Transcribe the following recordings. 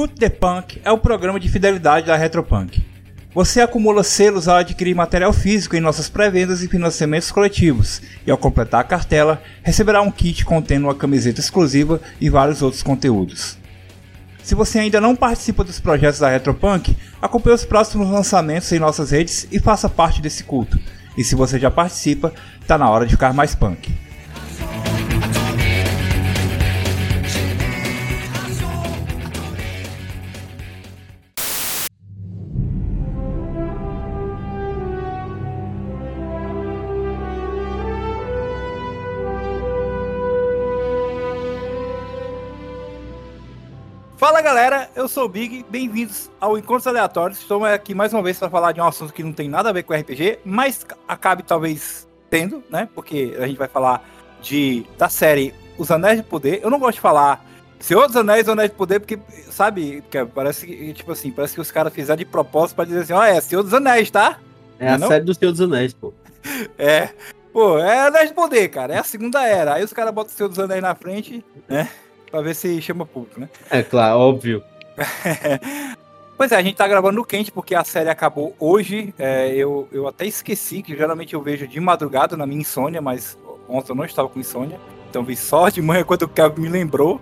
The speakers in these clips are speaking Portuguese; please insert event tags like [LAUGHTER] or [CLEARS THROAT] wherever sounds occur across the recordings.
Escute the Punk é o programa de fidelidade da Retropunk. Você acumula selos ao adquirir material físico em nossas pré-vendas e financiamentos coletivos, e ao completar a cartela, receberá um kit contendo uma camiseta exclusiva e vários outros conteúdos. Se você ainda não participa dos projetos da Retropunk, acompanhe os próximos lançamentos em nossas redes e faça parte desse culto. E se você já participa, tá na hora de ficar mais punk. Eu sou o Big, bem-vindos ao Encontros Aleatórios. Estou aqui mais uma vez para falar de um assunto que não tem nada a ver com RPG, mas acabe talvez tendo, né? Porque a gente vai falar de da série Os Anéis de Poder. Eu não gosto de falar Senhor dos Anéis ou Anéis de Poder, porque, sabe, que parece que, tipo assim, parece que os caras fizeram de propósito para dizer assim, ó, oh, é Senhor dos Anéis, tá? É a não? série do Senhor dos Anéis, pô. [LAUGHS] É. Pô, é Anéis de Poder, cara. É a segunda era. Aí os caras botam o Senhor dos Anéis na frente, né? Pra ver se chama público, né? É claro, óbvio. [LAUGHS] pois é, a gente tá gravando quente porque a série acabou hoje. É, eu, eu até esqueci que geralmente eu vejo de madrugada na minha insônia, mas ontem eu não estava com insônia. Então vi só de manhã quando o Kevin me lembrou.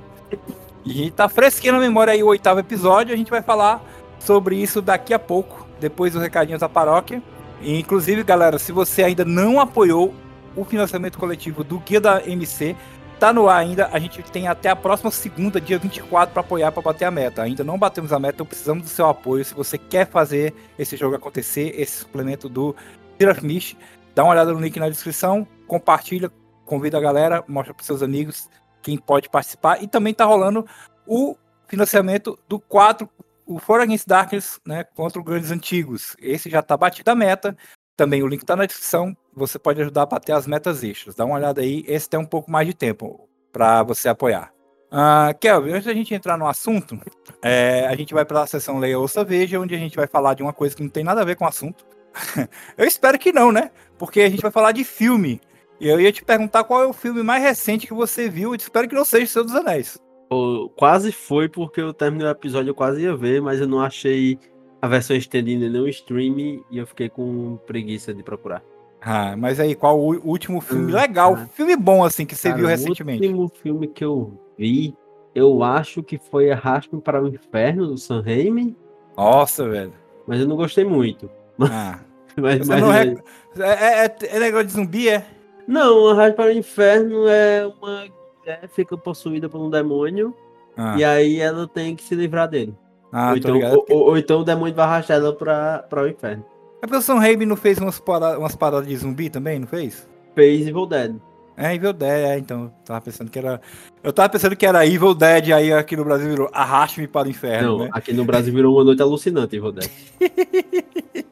E tá fresquinho na memória aí o oitavo episódio. A gente vai falar sobre isso daqui a pouco, depois dos recadinhos da paróquia. E, inclusive, galera, se você ainda não apoiou o financiamento coletivo do Guia da MC, tá no ar ainda. A gente tem até a próxima segunda, dia 24, para apoiar para bater a meta. Ainda não batemos a meta, então precisamos do seu apoio. Se você quer fazer esse jogo acontecer, esse suplemento do Tirafnish, dá uma olhada no link na descrição, compartilha, convida a galera, mostra para seus amigos quem pode participar. E também tá rolando o financiamento do 4, o For Against Darkness, né, contra os grandes antigos. Esse já tá batido a meta. Também o link tá na descrição. Você pode ajudar a bater as metas extras. Dá uma olhada aí. Esse tem um pouco mais de tempo para você apoiar. Uh, Kelvin, antes da gente entrar no assunto, [LAUGHS] é, a gente vai para a sessão Leia Ouça Veja, onde a gente vai falar de uma coisa que não tem nada a ver com o assunto. [LAUGHS] eu espero que não, né? Porque a gente vai falar de filme. E eu ia te perguntar qual é o filme mais recente que você viu. Eu espero que não seja o Senhor dos Anéis. Pô, quase foi porque eu terminei o episódio, eu quase ia ver, mas eu não achei a versão estendida no stream e eu fiquei com preguiça de procurar. Ah, mas aí, qual o último filme hum, legal, ah. filme bom assim que você Cara, viu recentemente? O último filme que eu vi, eu acho que foi Arraste-me para o Inferno do Sam Raimi. Nossa, velho. Mas eu não gostei muito. [LAUGHS] Ah. mas, mas não é, é, é, é negócio de zumbi, é? Não, Arraste para o Inferno é uma mulher fica possuída por um demônio ah. e aí ela tem que se livrar dele. Ah, ou, então, ou, ou, ou, então o demônio vai arrastar ela pra o inferno. A pessoa Raimi não fez umas paradas, umas paradas de zumbi também, não fez? Fez Evil Dead. É, Evil Dead, é, então. Tava pensando que era. Eu tava pensando que era Evil Dead, aí aqui no Brasil virou Arraste-me para o Inferno. Não, né? aqui no Brasil virou uma noite alucinante, Evil Dead. [LAUGHS]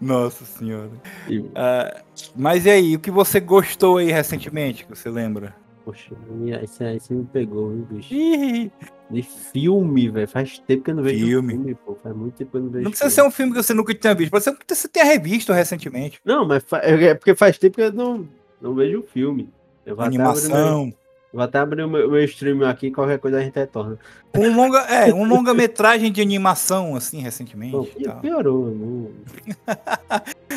Nossa senhora. Uh, mas e aí, o que você gostou aí recentemente, que você lembra? Poxa, esse aí você me pegou, viu, bicho? De filme, velho. Faz tempo que eu não vejo filme. filme, pô. Faz muito tempo que eu não vejo. Não precisa filme. ser um filme que você nunca tinha visto. Pode ser que você tenha revisto recentemente. Não, mas é, é porque faz tempo que eu não, não vejo o filme. Eu vou Animação. Até vou até abrir o meu, meu stream aqui, qualquer coisa a gente retorna. Um longa, é, [LAUGHS] um longa-metragem de animação, assim, recentemente. Pô, piorou, não. [LAUGHS]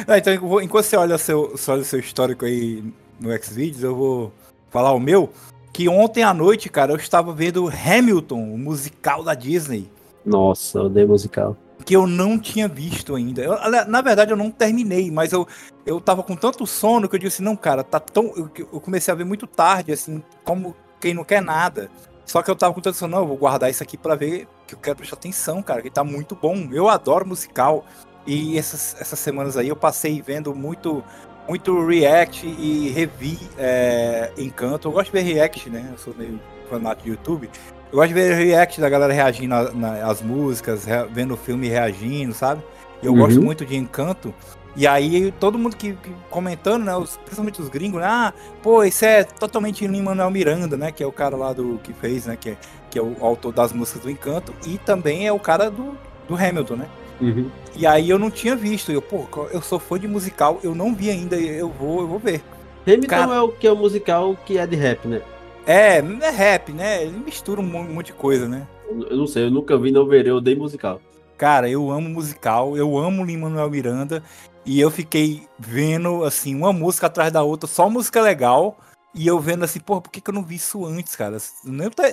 ah, então, enquanto você olha, seu, você olha o seu histórico aí no Xvideos, eu vou falar o meu, que ontem à noite, cara, eu estava vendo Hamilton, o musical da Disney. Nossa, eu odeio musical. Que eu não tinha visto ainda. Eu, na verdade, eu não terminei, mas eu, eu tava com tanto sono que eu disse, não, cara, tá tão. Eu, eu comecei a ver muito tarde, assim, como quem não quer nada. Só que eu tava com tanto sono, não, eu vou guardar isso aqui para ver, que eu quero prestar atenção, cara, que tá muito bom. Eu adoro musical. E essas, essas semanas aí eu passei vendo muito muito react e revi é, Encanto. Eu gosto de ver react, né? Eu sou meio fanático de YouTube. Eu gosto de ver react da galera reagindo às músicas, re, vendo o filme reagindo, sabe? Eu uhum. gosto muito de Encanto. E aí, todo mundo que, que comentando, né? Os, principalmente os gringos, né? Ah, pô, isso é totalmente Lin-Manuel Miranda, né? Que é o cara lá do que fez, né? Que é, que é o autor das músicas do Encanto. E também é o cara do, do Hamilton, né? Uhum. E aí eu não tinha visto. Eu, pô, eu sou fã de musical, eu não vi ainda, eu vou, eu vou ver. Hamilton Cara... é o que é o musical que é de rap, né? É, é rap, né? Ele mistura um monte de coisa, né? Eu não sei, eu nunca vi, não verei, eu odeio musical. Cara, eu amo musical, eu amo Lin-Manuel Miranda e eu fiquei vendo assim uma música atrás da outra, só música legal. E eu vendo assim, pô, por que, que eu não vi isso antes, cara?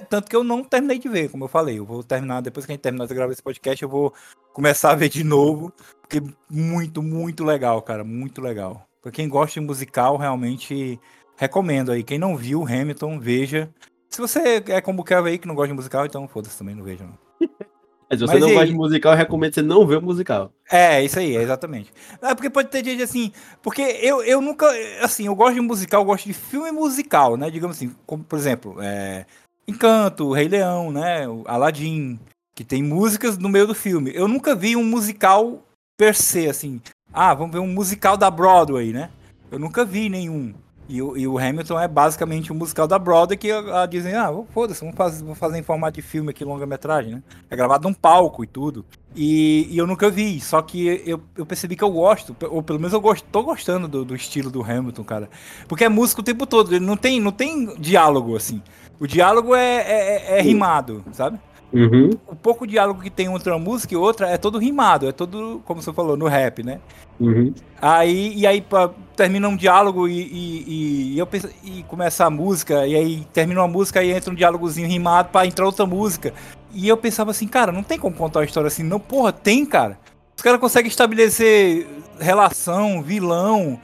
Tanto que eu não terminei de ver, como eu falei. Eu vou terminar, depois que a gente terminar de gravar esse podcast, eu vou começar a ver de novo. Porque muito, muito legal, cara. Muito legal. Pra quem gosta de musical, realmente recomendo aí. Quem não viu Hamilton, veja. Se você é como o Kevin aí que não gosta de musical, então foda-se também, não veja, não. [LAUGHS] Mas se você Mas não gosta de musical, eu recomendo você não ver o musical. É, isso aí, exatamente. É porque pode ter gente assim. Porque eu, eu nunca. Assim, eu gosto de musical, eu gosto de filme musical, né? Digamos assim, como por exemplo, é, Encanto, Rei Leão, né? Aladdin, que tem músicas no meio do filme. Eu nunca vi um musical per se, assim. Ah, vamos ver um musical da Broadway, né? Eu nunca vi nenhum. E, e, o Hamilton é basicamente um musical da Broadway que a, a Disney, ah, foda-se, vamos fazer, vamos fazer em formato de filme aqui, longa-metragem, né? É gravado num palco e tudo. E, e, eu nunca vi, só que eu, eu percebi que eu gosto, ou pelo menos eu gosto, tô gostando do, do estilo do Hamilton, cara. Porque é música o tempo todo, ele não tem, não tem diálogo, assim. O diálogo é, é, é, é rimado, sabe? Uhum. O pouco diálogo que tem entre uma música e outra é todo rimado, é todo, como você falou, no rap, né? Uhum. Aí, e aí pra, termina um diálogo e, e, e, eu penso, e começa a música, e aí termina uma música e entra um diálogozinho rimado pra entrar outra música. E eu pensava assim, cara, não tem como contar uma história assim. Não, porra, tem, cara. Os caras conseguem estabelecer relação, vilão,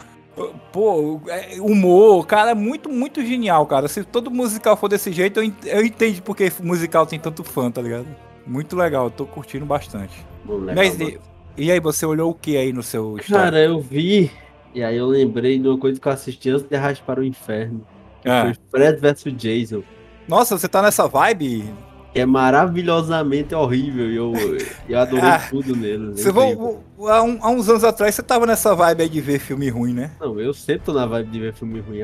Pô, é, humor, cara, é muito, muito genial, cara. Se todo musical for desse jeito, eu, entendo porque musical tem tanto fã, tá ligado? Muito legal, eu tô curtindo bastante. Legal, Mas e, e, aí, você olhou o que aí no seu Cara, eu vi, e aí eu lembrei de uma coisa que eu assisti antes de Arrastar para o Inferno. Ah. Foi Fred vs Jason. Nossa, você tá nessa vibe? É maravilhosamente horrível e eu, eu adorei ah, tudo nele. Você vou, há, um, há, uns anos atrás você tava nessa vibe aí de ver filme ruim, né? Não, eu sempre tô na vibe de ver filme ruim.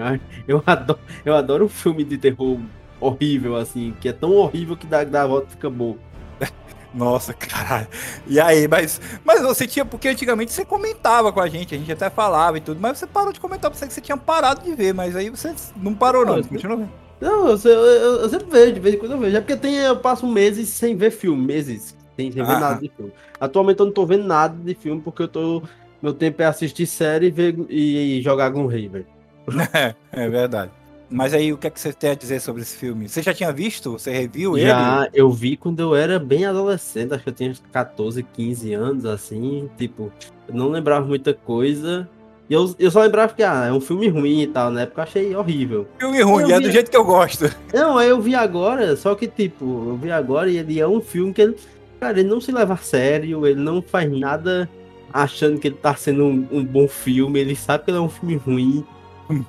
Eu adoro, eu adoro um filme de terror horrível, assim, que é tão horrível que dá, dá a volta e fica bom. [LAUGHS] Nossa, caralho. E aí, mas, mas você tinha, porque antigamente você comentava com a gente, a gente até falava e tudo, mas você parou de comentar, porque você tinha parado de ver, mas aí você não parou não, não continua vendo. Não, eu, eu, eu, sempre vejo, de vez em quando eu vejo. É porque tem, eu passo meses sem ver filme, meses. Sem, sem ver ah. nada de filme. Atualmente eu não tô vendo nada de filme porque eu tô. Meu tempo é assistir série e, ver, e, e jogar Gloomhaven. [LAUGHS] É, é verdade. Mas aí, o que é que você tem a dizer sobre esse filme? Você já tinha visto? Você reviu ele? Já, eu vi quando eu era bem adolescente, acho que eu tinha 14, 15 anos, assim, tipo, não lembrava muita coisa, e eu, eu só lembrava que ah, é um filme ruim e tal, né? Porque eu achei horrível. Filme ruim, é do jeito que eu gosto. Não, aí eu vi agora, só que tipo, eu vi agora e ele é um filme que ele, cara, ele não se leva a sério, ele não faz nada achando que ele tá sendo um, um bom filme, ele sabe que ele é um filme ruim.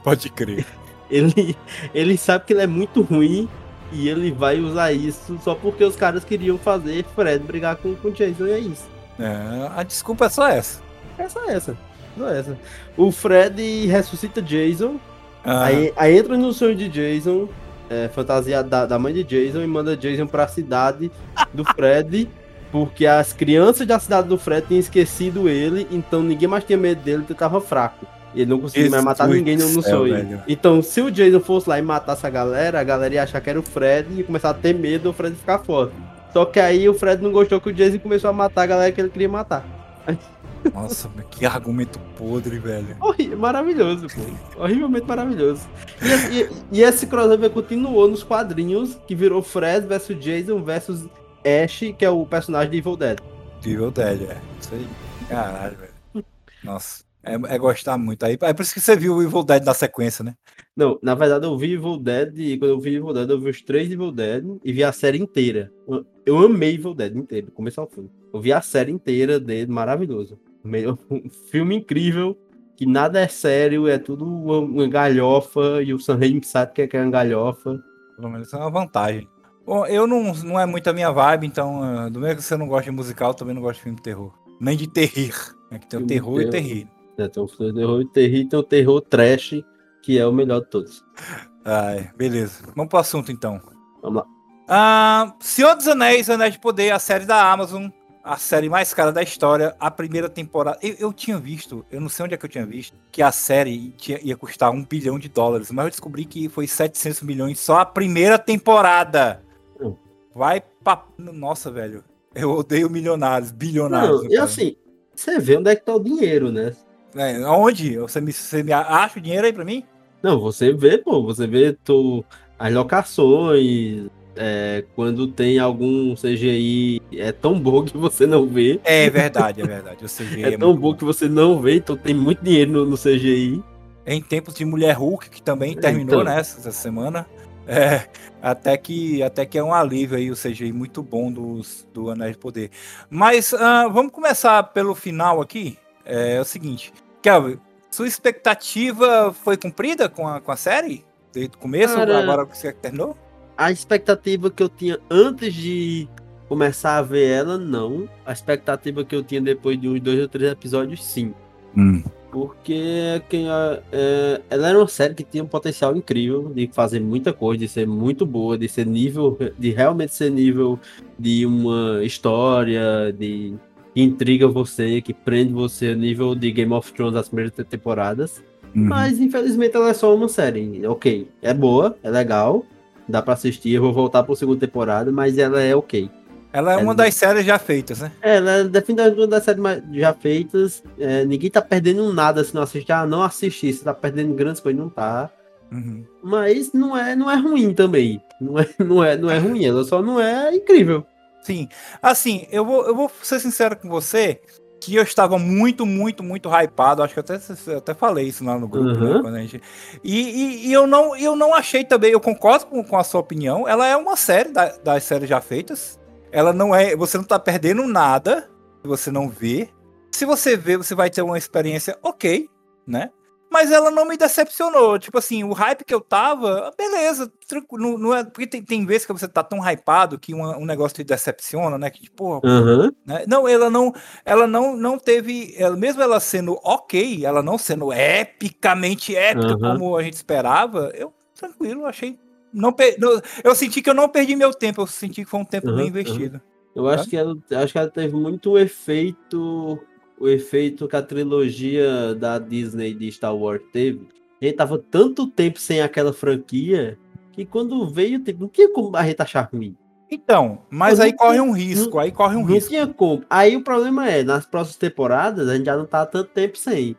Pode crer. Ele, ele sabe que ele é muito ruim e ele vai usar isso só porque os caras queriam fazer Fred brigar com, com o Jason e é isso. É, a desculpa é só essa. É só essa. Só essa. O Fred ressuscita Jason. Ah. Aí, aí, entra no sonho de Jason, é, fantasia da, da mãe de Jason, e manda Jason pra cidade do Fred. porque as crianças da cidade do Fred tinham esquecido ele, então ninguém mais tinha medo dele, porque tava fraco. Ele não conseguia mais matar ninguém no, no sonho. Velho. Então, se o Jason fosse lá e matasse a galera, a galera ia achar que era o Fred e começar a ter medo, o Fred ficar forte. Só que aí o Fred não gostou que o Jason começou a matar a galera que ele queria matar. Nossa, que argumento podre, velho. maravilhoso, pô. Horrivelmente maravilhoso. E, e, e, esse crossover continuou nos quadrinhos, que virou Fred versus Jason versus Ash, que é o personagem de Evil Dead. Evil Dead, é. Isso aí. Caralho, velho. Nossa. É, é, gostar muito. Aí, é por isso que você viu o Evil Dead na sequência, né? Não, na verdade eu vi Evil Dead e quando eu vi Evil Dead, eu vi os três Evil Dead e vi a série inteira. Eu, eu amei Evil Dead inteiro, começo ao fim. Eu vi a série inteira dele, maravilhoso. Um filme incrível, que nada é sério, é tudo uma galhofa, e o Sam Raimi sabe que é uma galhofa. Pelo menos é uma vantagem. Bom, eu não, não é muito a minha vibe, então, uh, do mesmo que você não gosta de musical, também não gosto de filme de terror. Nem de terrir. É que tem o terror e terrir. É, tem o terror e terrir, tem o terror trash, que é o melhor de todos. Ai, beleza. Vamos pro assunto então. Vamos lá. Ah, Senhor dos Anéis, Anéis de Poder, a série da Amazon, a série mais cara da história, a primeira temporada. Eu, eu, tinha visto, eu não sei onde é que eu tinha visto, que a série tinha, ia custar um bilhão de dólares, mas eu descobri que foi 700 milhões só a primeira temporada. Hum. Vai papo. Nossa, velho. Eu odeio milionários, bilionários. Não, e assim, você vê onde é que tá o dinheiro, né? É, onde? Você me, você me acha o dinheiro aí pra mim? Não, você vê, pô, você vê tu, as locações, é, quando tem algum CGI é tão bom que você não vê. É verdade, é verdade. O CGI [LAUGHS] é, é tão bom, bom, que você não vê, então tem muito dinheiro no, no CGI. Em tempos de Mulher Hulk, que também terminou então. nessa né, semana. É, até que até que é um alívio aí o CGI muito bom dos, do Anéis de Poder. Mas uh, vamos começar pelo final aqui. É, é o seguinte, Kelvin, sua expectativa foi cumprida com a, com a série? Desde o começo, Cara, agora que você terminou? A expectativa que eu tinha antes de começar a ver ela, não. A expectativa que eu tinha depois de uns dois ou três episódios, sim. Hum. Porque quem, é, ela era uma série que tinha um potencial incrível de fazer muita coisa, de ser muito boa, de ser nível, de realmente ser nível de uma história, de que intriga você, que prende você a nível de Game of Thrones das primeiras temporadas. Uhum. Mas infelizmente ela é só uma série. Ok, é boa, é legal, dá para assistir. Eu vou voltar para a segunda temporada, mas ela é ok. Ela é, é uma das séries já feitas, né? É, ela é definitivamente uma das séries já feitas. É, ninguém tá perdendo nada se não assistir. Ah, não assistir, você tá perdendo grandes coisas, não tá. Uhum. Mas não é, não é ruim também. Não é, não, é, não é ruim, ela só não é incrível. Sim. Assim, eu vou, eu vou ser sincero com você que eu estava muito, muito, muito hypado. Acho que até, até falei isso lá no grupo, né, uhum. né, gente... e, e, e, eu, não, eu não achei também, eu concordo com, com a sua opinião. Ela é uma série da, das séries já feitas. Ela não é. Você não tá perdendo nada se você não vê. Se você vê, você vai ter uma experiência ok, né? Mas ela não me decepcionou. Tipo assim, o hype que eu tava, beleza, tranquilo. Não é, porque tem, tem vezes que você tá tão hypado que um, um negócio te decepciona, né? Que tipo, uhum. né? Não, ela não, ela não, não teve. Ela, mesmo ela sendo ok, ela não sendo epicamente épica uhum. como a gente esperava, eu tranquilo, achei não, eu senti que eu não perdi meu tempo, eu senti que foi um tempo uhum, bem investido. Eu acho que, ela, acho que ela teve muito efeito, o efeito que a trilogia da Disney de Star Wars teve. A gente tava tanto tempo sem aquela franquia que quando veio, tipo, não tinha como a gente achar ruim. Então, mas aí corre um risco, não, aí corre um não risco. Tinha como. Aí o problema é, nas próximas temporadas, a gente já não tá tanto tempo sem.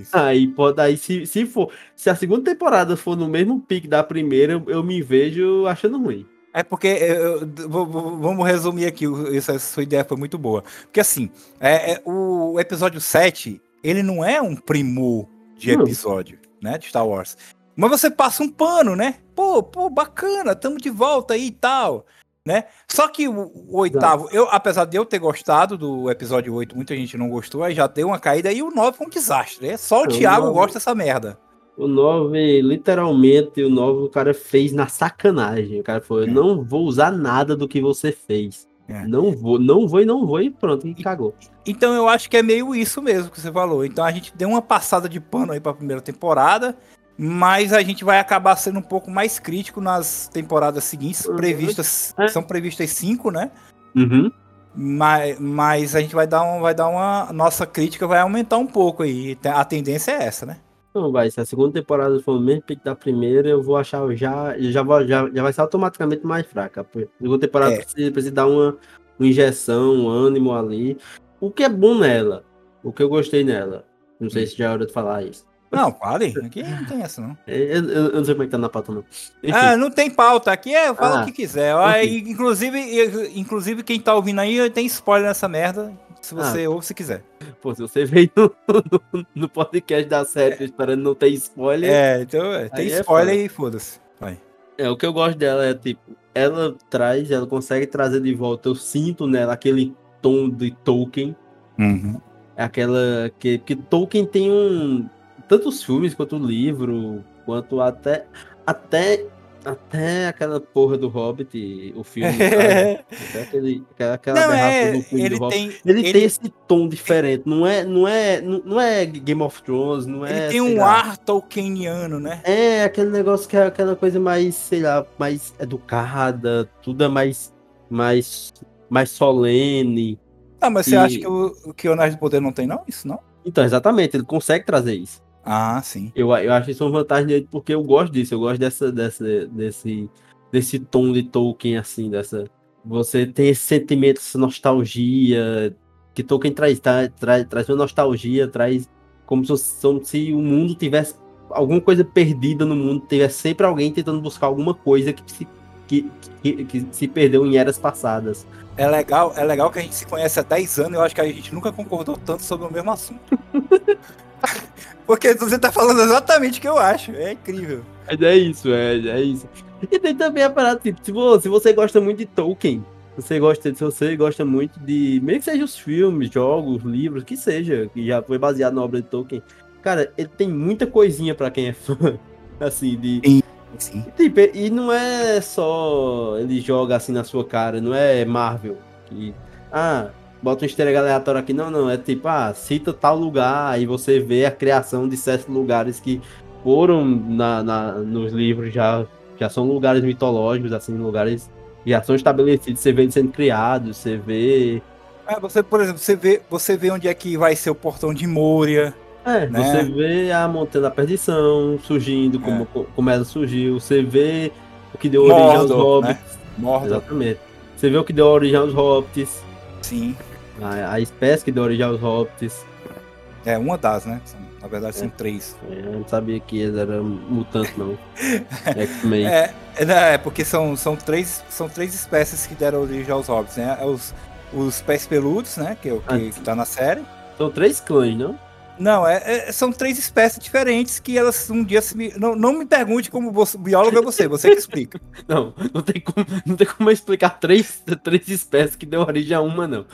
Isso. [LAUGHS] Aí pode, aí se, se for, se a segunda temporada for no mesmo pique da primeira, eu, eu me vejo achando ruim. É porque, eu, vamos resumir aqui, essa sua ideia foi muito boa. Porque assim, é, é o episódio 7, ele não é um primor de episódio, não. né, de Star Wars. Mas você passa um pano, né? Pô, pô, bacana, tamo de volta aí e tal né? Só que o, o oitavo, eu, apesar de eu ter gostado do episódio 8, muita gente não gostou, aí já deu uma caída e o 9 foi um desastre. É só o, o Thiago 9, gosta dessa merda. O 9, literalmente, o 9 o cara fez na sacanagem. O cara falou: é. não vou usar nada do que você fez. É. Não vou, não vou e não vou, e pronto, e cagou. Então eu acho que é meio isso mesmo que você falou. Então a gente deu uma passada de pano aí pra primeira temporada mas a gente vai acabar sendo um pouco mais crítico nas temporadas seguintes, uhum. previstas, é. são previstas cinco, né? Uhum. Mas, mas a gente vai dar, um, vai dar uma. Nossa crítica vai aumentar um pouco aí. A tendência é essa, né? Não, vai. Se a segunda temporada for o mesmo pique da primeira, eu vou achar já. Já, vou, já, já vai ser automaticamente mais fraca. A segunda temporada é. precisa, precisa dar uma, uma injeção, um ânimo ali. O que é bom nela. O que eu gostei nela. Não sei hum. se já é hora de falar isso. Não, fale. Aqui não tem essa, não. [LAUGHS] Eu, eu, eu, não sei como é que tá na pauta, não. Enfim. Ah, não tem pauta. Aqui é fala ah, o que quiser. Okay. Inclusive, inclusive, quem tá ouvindo aí tem spoiler nessa merda. Se você ah. ouve, se quiser. Pô, se você veio no, no, no podcast da série é. esperando não ter spoiler. É, então é, tem é spoiler é e foda-se. É, o que eu gosto dela é, tipo, ela traz, ela consegue trazer de volta, eu sinto nela aquele tom de Tolkien. Uhum. É aquela que, que Tolkien tem um tanto os filmes quanto o livro, quanto até até até aquela porra do Hobbit, o filme, [LAUGHS] até aquele, aquela não, é, do filme ele do Hobbit. Tem, ele, ele, tem esse tom diferente, não é, não é, não é Game of Thrones, não é. Ele tem um lá, ar tolkieniano, né? É, aquele negócio que é aquela coisa mais, sei lá, mais educada, tudo é mais, mais, mais solene. Ah, mas e... você acha que o, que o Anéis do Poder não tem, não? Isso não? Então, exatamente, ele consegue trazer isso. Ah, sim. Eu, eu acho isso uma vantagem dele porque eu gosto disso, eu gosto dessa, dessa, desse, desse tom de Tolkien, assim, dessa. você tem esse sentimento, essa nostalgia, que Tolkien traz, tá, traz, traz uma nostalgia, traz como se, como se o mundo tivesse alguma coisa perdida no mundo, tivesse sempre alguém tentando buscar alguma coisa que se, que, que, que se perdeu em eras passadas. É legal, é legal que a gente se conhece há 10 anos e eu acho que a gente nunca concordou tanto sobre o mesmo assunto. [LAUGHS] Porque você tá falando exatamente o que eu acho. É incrível. Mas é isso, é, é isso. E tem também a parada, tipo, se você, se você gosta muito de Tolkien, você gosta, se você gosta muito de. Meio que seja os filmes, jogos, livros, que seja, que já foi baseado na obra de Tolkien. Cara, ele tem muita coisinha para quem é fã. [LAUGHS] Assim, de. Sim. Sim. Tipo, e não é só ele joga assim na sua cara, não é Marvel. Que, ah, bota um easter egg aleatório aqui. Não, não. É tipo, ah, cita tal lugar e você vê a criação de certos lugares que foram na, na, nos livros já, já são lugares mitológicos, assim, lugares já são estabelecidos. Você vê eles sendo criados, você vê. É, você, por exemplo, você vê, você vê onde é que vai ser o portão de Moria. É, né? você vê a Montanha da Perdição surgindo, como, é. como ela surgiu, você vê o que deu origem aos hobbits. Né? Exatamente. Você vê o que deu origem aos hobbits. Sim. A, a espécie que deu origem aos hobbits. É, uma das, né? Na verdade, são é. três. É, eu não sabia que eles eram mutantes, não. [LAUGHS] X-Men. É, é, é, porque são, são, três, são três espécies que deram origem aos hobbits, né? É os, os pés peludos, né? Que é o que, ah, que tá na série. São três clãs, não? Não, é, é, são três espécies diferentes que elas um dia se. Não, não me pergunte como você, biólogo é você, você que explica. [LAUGHS] não, não tem como, não tem como explicar três, três espécies que deu origem a uma, não.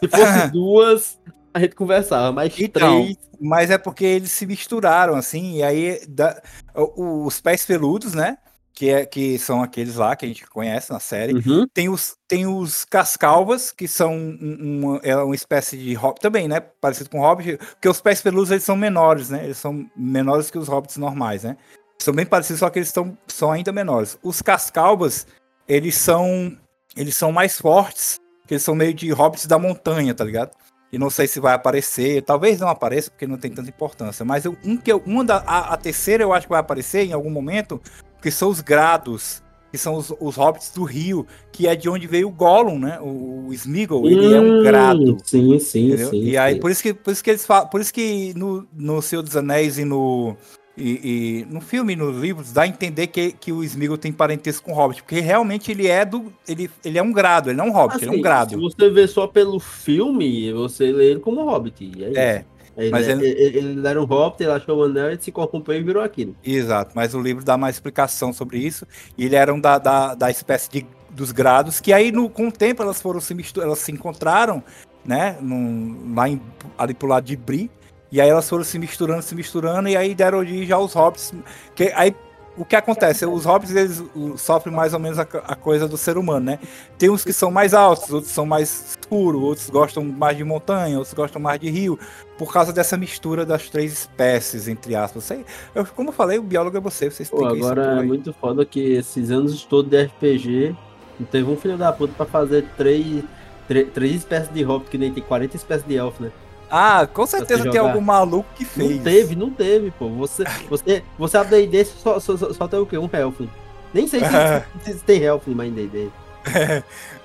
Se fosse [LAUGHS] duas, a gente conversava, mas então, três. Mas é porque eles se misturaram, assim, e aí da, os pés peludos, né? que, é, que são aqueles lá que a gente conhece na série. Uhum. Tem, os, tem os cascalvas, que são uma, é uma espécie de hobbit também, né? Parecido com hobbit, porque os pés peludos eles são menores, né? Eles são menores que os hobbits normais, né? São bem parecidos, só que eles estão, são ainda menores. Os cascalvas, eles são eles são mais fortes, que eles são meio de hobbits da montanha, tá ligado? E não sei se vai aparecer, talvez não apareça, porque não tem tanta importância. Mas eu, um que eu, uma da, a, a terceira eu acho que vai aparecer em algum momento, que são os grados, que são os, os hobbits do rio, que é de onde veio o Gollum, né? O, o Smeagol, ele é um hum, grado. Sim, sim, entendeu? sim. E aí, sim. por isso que, por isso que eles falam, por isso que no, no Senhor dos Anéis e no e, e, no filme, nos livros, dá a entender que, que o Smeagol tem parentesco com o Hobbit, porque realmente ele é do. Ele, ele é um grado, ele não é um Hobbit, assim, ele é um assim, grado. Se você vê só pelo filme, você lê ele como Hobbit. É, é ele, mas ele, ele, ele era um Hobbit, ele achou o anel, ele se corrompeu e virou aquilo. Exato, mas o livro dá mais explicação sobre isso. E ele era um da, da, da espécie de, dos grados, que aí no, com o tempo elas foram se misturar, elas se encontraram, né? Num, lá em, ali pro lado de Bri. E aí elas foram se misturando, se misturando, e aí deram origem aos hobbits. Que aí o que acontece? Os hobbits eles sofrem mais ou menos a, a, coisa do ser humano, né? Tem uns que são mais altos, outros são mais escuros, outros gostam mais de montanha, outros gostam mais de rio, por causa dessa mistura das três espécies, entre aspas. Sei, eu, como eu falei, o biólogo é você, você explica Pô, agora é muito foda que esses anos todos de RPG, não teve um filho da puta pra fazer três, três, três espécies de hobbit, que nem tem 40 espécies de elfo, né? Ah, com certeza tem algum maluco que fez. Não teve, não teve, pô. Você, você, você abre D&D só, só, só, tem o quê? Um Helfling. Nem sei se, [LAUGHS] se, tem Helfling mais em D&D.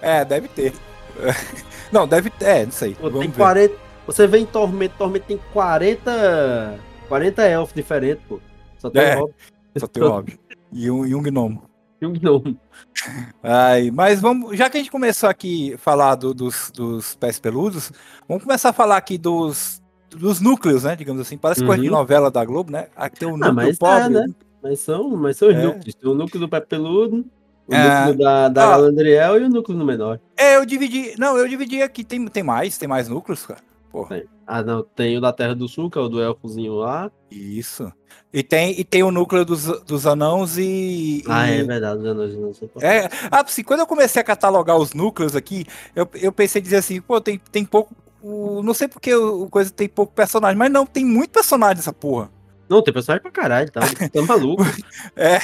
É, deve ter. [LAUGHS] Não, deve ter, é, não sei. Pô, tem 40, você vê em Tormento, Tormento tem 40, 40 elfos diferentes, pô. Só tem é, o Hobbit. Só tem o Hobbit. E um, e um gnomo. E um gnomo. Ai, mas vamos, já que a gente começou aqui a falar do, dos, dos pés peludos, vamos começar a falar aqui dos, dos núcleos, né? Digamos assim. Parece uhum. coisa de uhum. novela da Globo, né? Aqui tem o um ah, núcleo ah, mas pobre. É, né? Mas são, mas são os é. núcleos. Tem o núcleo do pé peludo, o é. núcleo da, da ah, Galadriel e o núcleo do menor. É, eu dividi. Não, eu dividi aqui. Tem, tem mais, tem mais núcleos, cara. Porra. Ah, não, tem o da Terra do Sul, que é o do elfozinho lá. Isso. E tem, e tem o núcleo dos, dos anãos e. Ah, e... é verdade, os anãos não sei É, ah, assim, quando eu comecei a catalogar os núcleos aqui, eu, eu pensei em dizer assim, pô, tem, tem pouco. O, não sei porque o coisa tem pouco personagem, mas não, tem muito personagem essa porra. Não, tem personagem pra caralho, tá, tá maluco. [LAUGHS] é,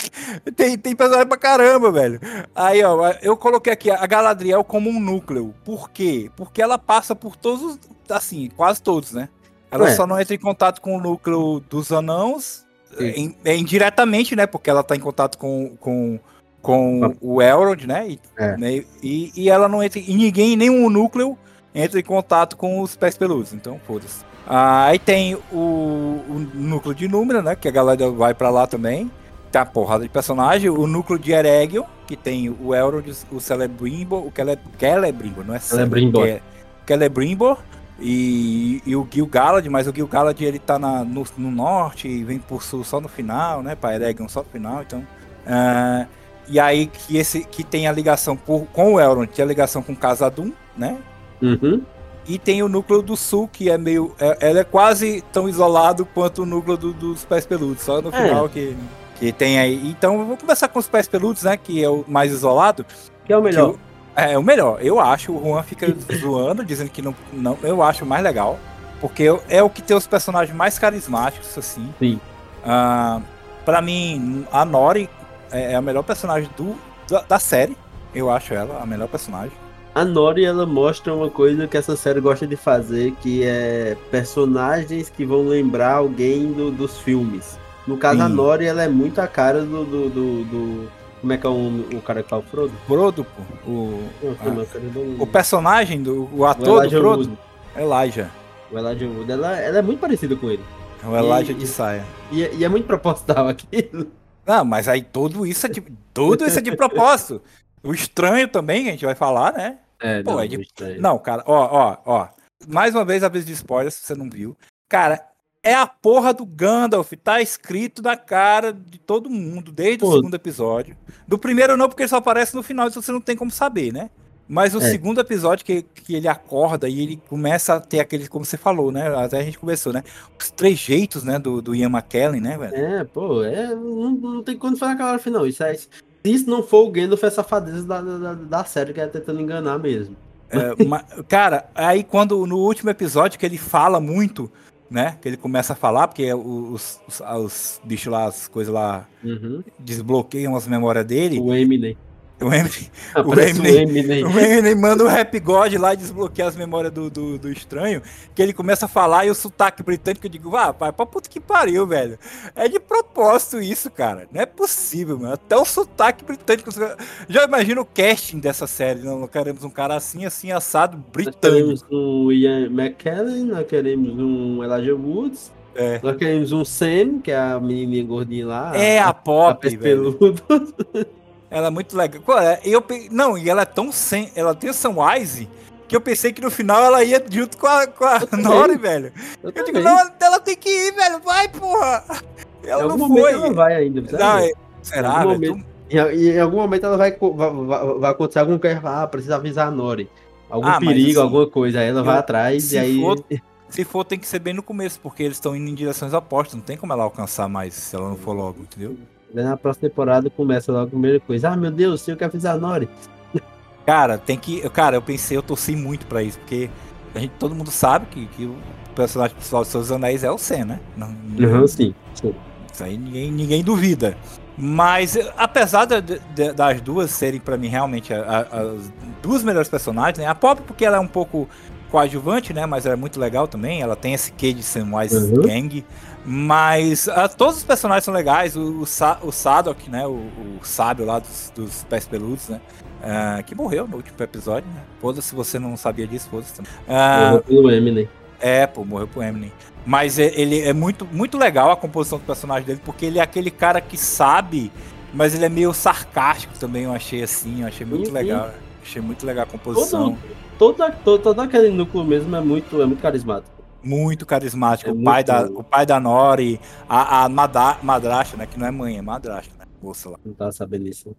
tem, tem personagem pra caramba, velho. Aí, ó, eu coloquei aqui a Galadriel como um núcleo. Por quê? Porque ela passa por todos, assim, quase todos, né? Ela é. só não entra em contato com o núcleo dos anãos, em, é indiretamente, né? Porque ela tá em contato com, com com o Elrond, né? E, é. né? e, e, ela não entra. E ninguém, nenhum núcleo entra em contato com os pés peludos. Então, foda-se. Ah, aí tem o, o, núcleo de Número, né? Que a galera vai para lá também. Tem a porrada de personagem. O núcleo de Eregion, que tem o Elrond, o Celebrimbor, o Celebrimbor, não é Celebrimbor. É Celebrimbor e, e o Gil-galad, mas o Gil-galad ele tá na, no, no, norte e vem por sul só no final, né? Para Eregion só no final, então... Uh, e aí que, esse, que tem a ligação por, com o Elrond, é a ligação com Casadum, né? Uhum. E tem o núcleo do sul, que é meio. É, ela é quase tão isolado quanto o núcleo do, dos pés peludos. Só no é. final que, que tem aí. Então, vou começar com os pés peludos, né? Que é o mais isolado. Que é o melhor. é, o melhor. Eu acho. O Juan fica [LAUGHS] zoando, dizendo que não, não. Eu acho mais legal. Porque é o que tem os personagens mais carismáticos, assim. Sim. Uh, pra mim, a Nori é, é a melhor personagem do, da, da série. Eu acho ela a melhor personagem a Nori ela mostra uma coisa que essa série gosta de fazer, que é personagens que vão lembrar alguém do, dos filmes. No caso, Sim. a Nori ela é muito a cara do. do, do, do como é que é o, o cara que fala o Frodo? Frodo, pô. O, a, o personagem, do, o ator o do Frodo? Wood. Elijah. O Elijah Wood. Ela, ela é muito parecida com ele. É o Elijah e, de saia. E, e, é muito proposital [LAUGHS] aquilo. Não, mas aí tudo isso é de, tudo isso é de propósito. O estranho também, a gente vai falar, né? É, Pô, não, é de... não, cara, ó, ó, ó. Mais uma vez, a vez de spoiler, se você não viu. Cara, é a porra do Gandalf, tá escrito na cara de todo mundo, desde Pô. o segundo episódio. Do primeiro não, porque ele só aparece no final, então você não tem como saber, né? Mas o é. segundo episódio que, que ele acorda e ele começa a ter aquele, como você falou, né? Até a gente começou, né? Os três jeitos, né? Do, do Ian McKellen, né, velho? É, pô, é, não, não tem quando falar aquela hora final. Isso é, isso não for o Gandalf, é safadeza da, da, da série que é tentando enganar mesmo. É, mas, cara, aí quando no último episódio que ele fala muito, né? Que ele começa a falar, porque os, os, os bichos lá, as coisas lá uhum. desbloqueiam as memórias dele. O Eminem. O Eminem, o Eminem, o Eminem. O Eminem manda o um Rap God lá desbloquear as memórias do, do, do, estranho, que ele começa a falar e o sotaque britânico, eu digo, ah, pai, pra puta que pariu, velho. É de propósito isso, cara. Não é possível, mano. Até o sotaque britânico. Já imagina o casting dessa série. Não, queremos um cara assim, assim, assado, britânico. Nós queremos um Ian McKellen, nós queremos um Elijah Woods. É. Nós queremos um Sam, que é a menininha gordinha lá. É, a, a Pop, a velho. [LAUGHS] Ela é muito legal. É, eu, não, e ela é tão sem. Ela tem Samwise que eu pensei que no final ela ia junto com a, com a Nori, velho. Eu, eu digo, não, ela tem que ir, velho. Vai, porra. Ela não foi. Ela vai ainda. Não, é, será, em velho? Em, em, algum momento ela vai, vai, vai acontecer algum coisa. Ah, precisa avisar a Nori. Algum ah, perigo, assim, alguma coisa. Aí ela eu, vai atrás e aí. For, se for, tem que ser bem no começo, porque eles estão indo em direções opostas. Não tem como ela alcançar mais se ela não for logo, entendeu? Na próxima temporada começa logo a primeira coisa. Ah, meu Deus, sei o que é a Nori. Cara, tem que. Cara, eu pensei, eu torci muito pra isso, porque a gente, todo mundo sabe que, que o personagem principal dos Seus Anéis é o Sen, né? Não, uhum, sim, sim. Isso aí ninguém, ninguém duvida. Mas, apesar de, de, das duas serem para mim realmente a, a, as duas melhores personagens, né? A Pop, porque ela é um pouco coadjuvante, né? Mas ela é muito legal também. Ela tem esse quê de Samwise uhum. Gang. Mas uh, todos os personagens são legais. O, o, Sa o Sadok, né? O, o, sábio lá dos, dos pés peludos, né? Uh, que morreu no último episódio, né? Foda se você não sabia disso, foda-se também. Uh, morreu pelo Eminem. É, pô, morreu pro Eminem. Mas ele é muito, muito legal a composição do personagem dele, porque ele é aquele cara que sabe, mas ele é meio sarcástico também, eu achei assim, eu achei muito legal. Achei muito legal a composição. Todo, todo, todo, todo aquele núcleo mesmo é muito, é muito carismático muito carismático. É o, pai da, o pai da Nori, a, a madrasta, né? Que não é mãe, é madrasta, né? Moça lá. Não tá sabendo isso.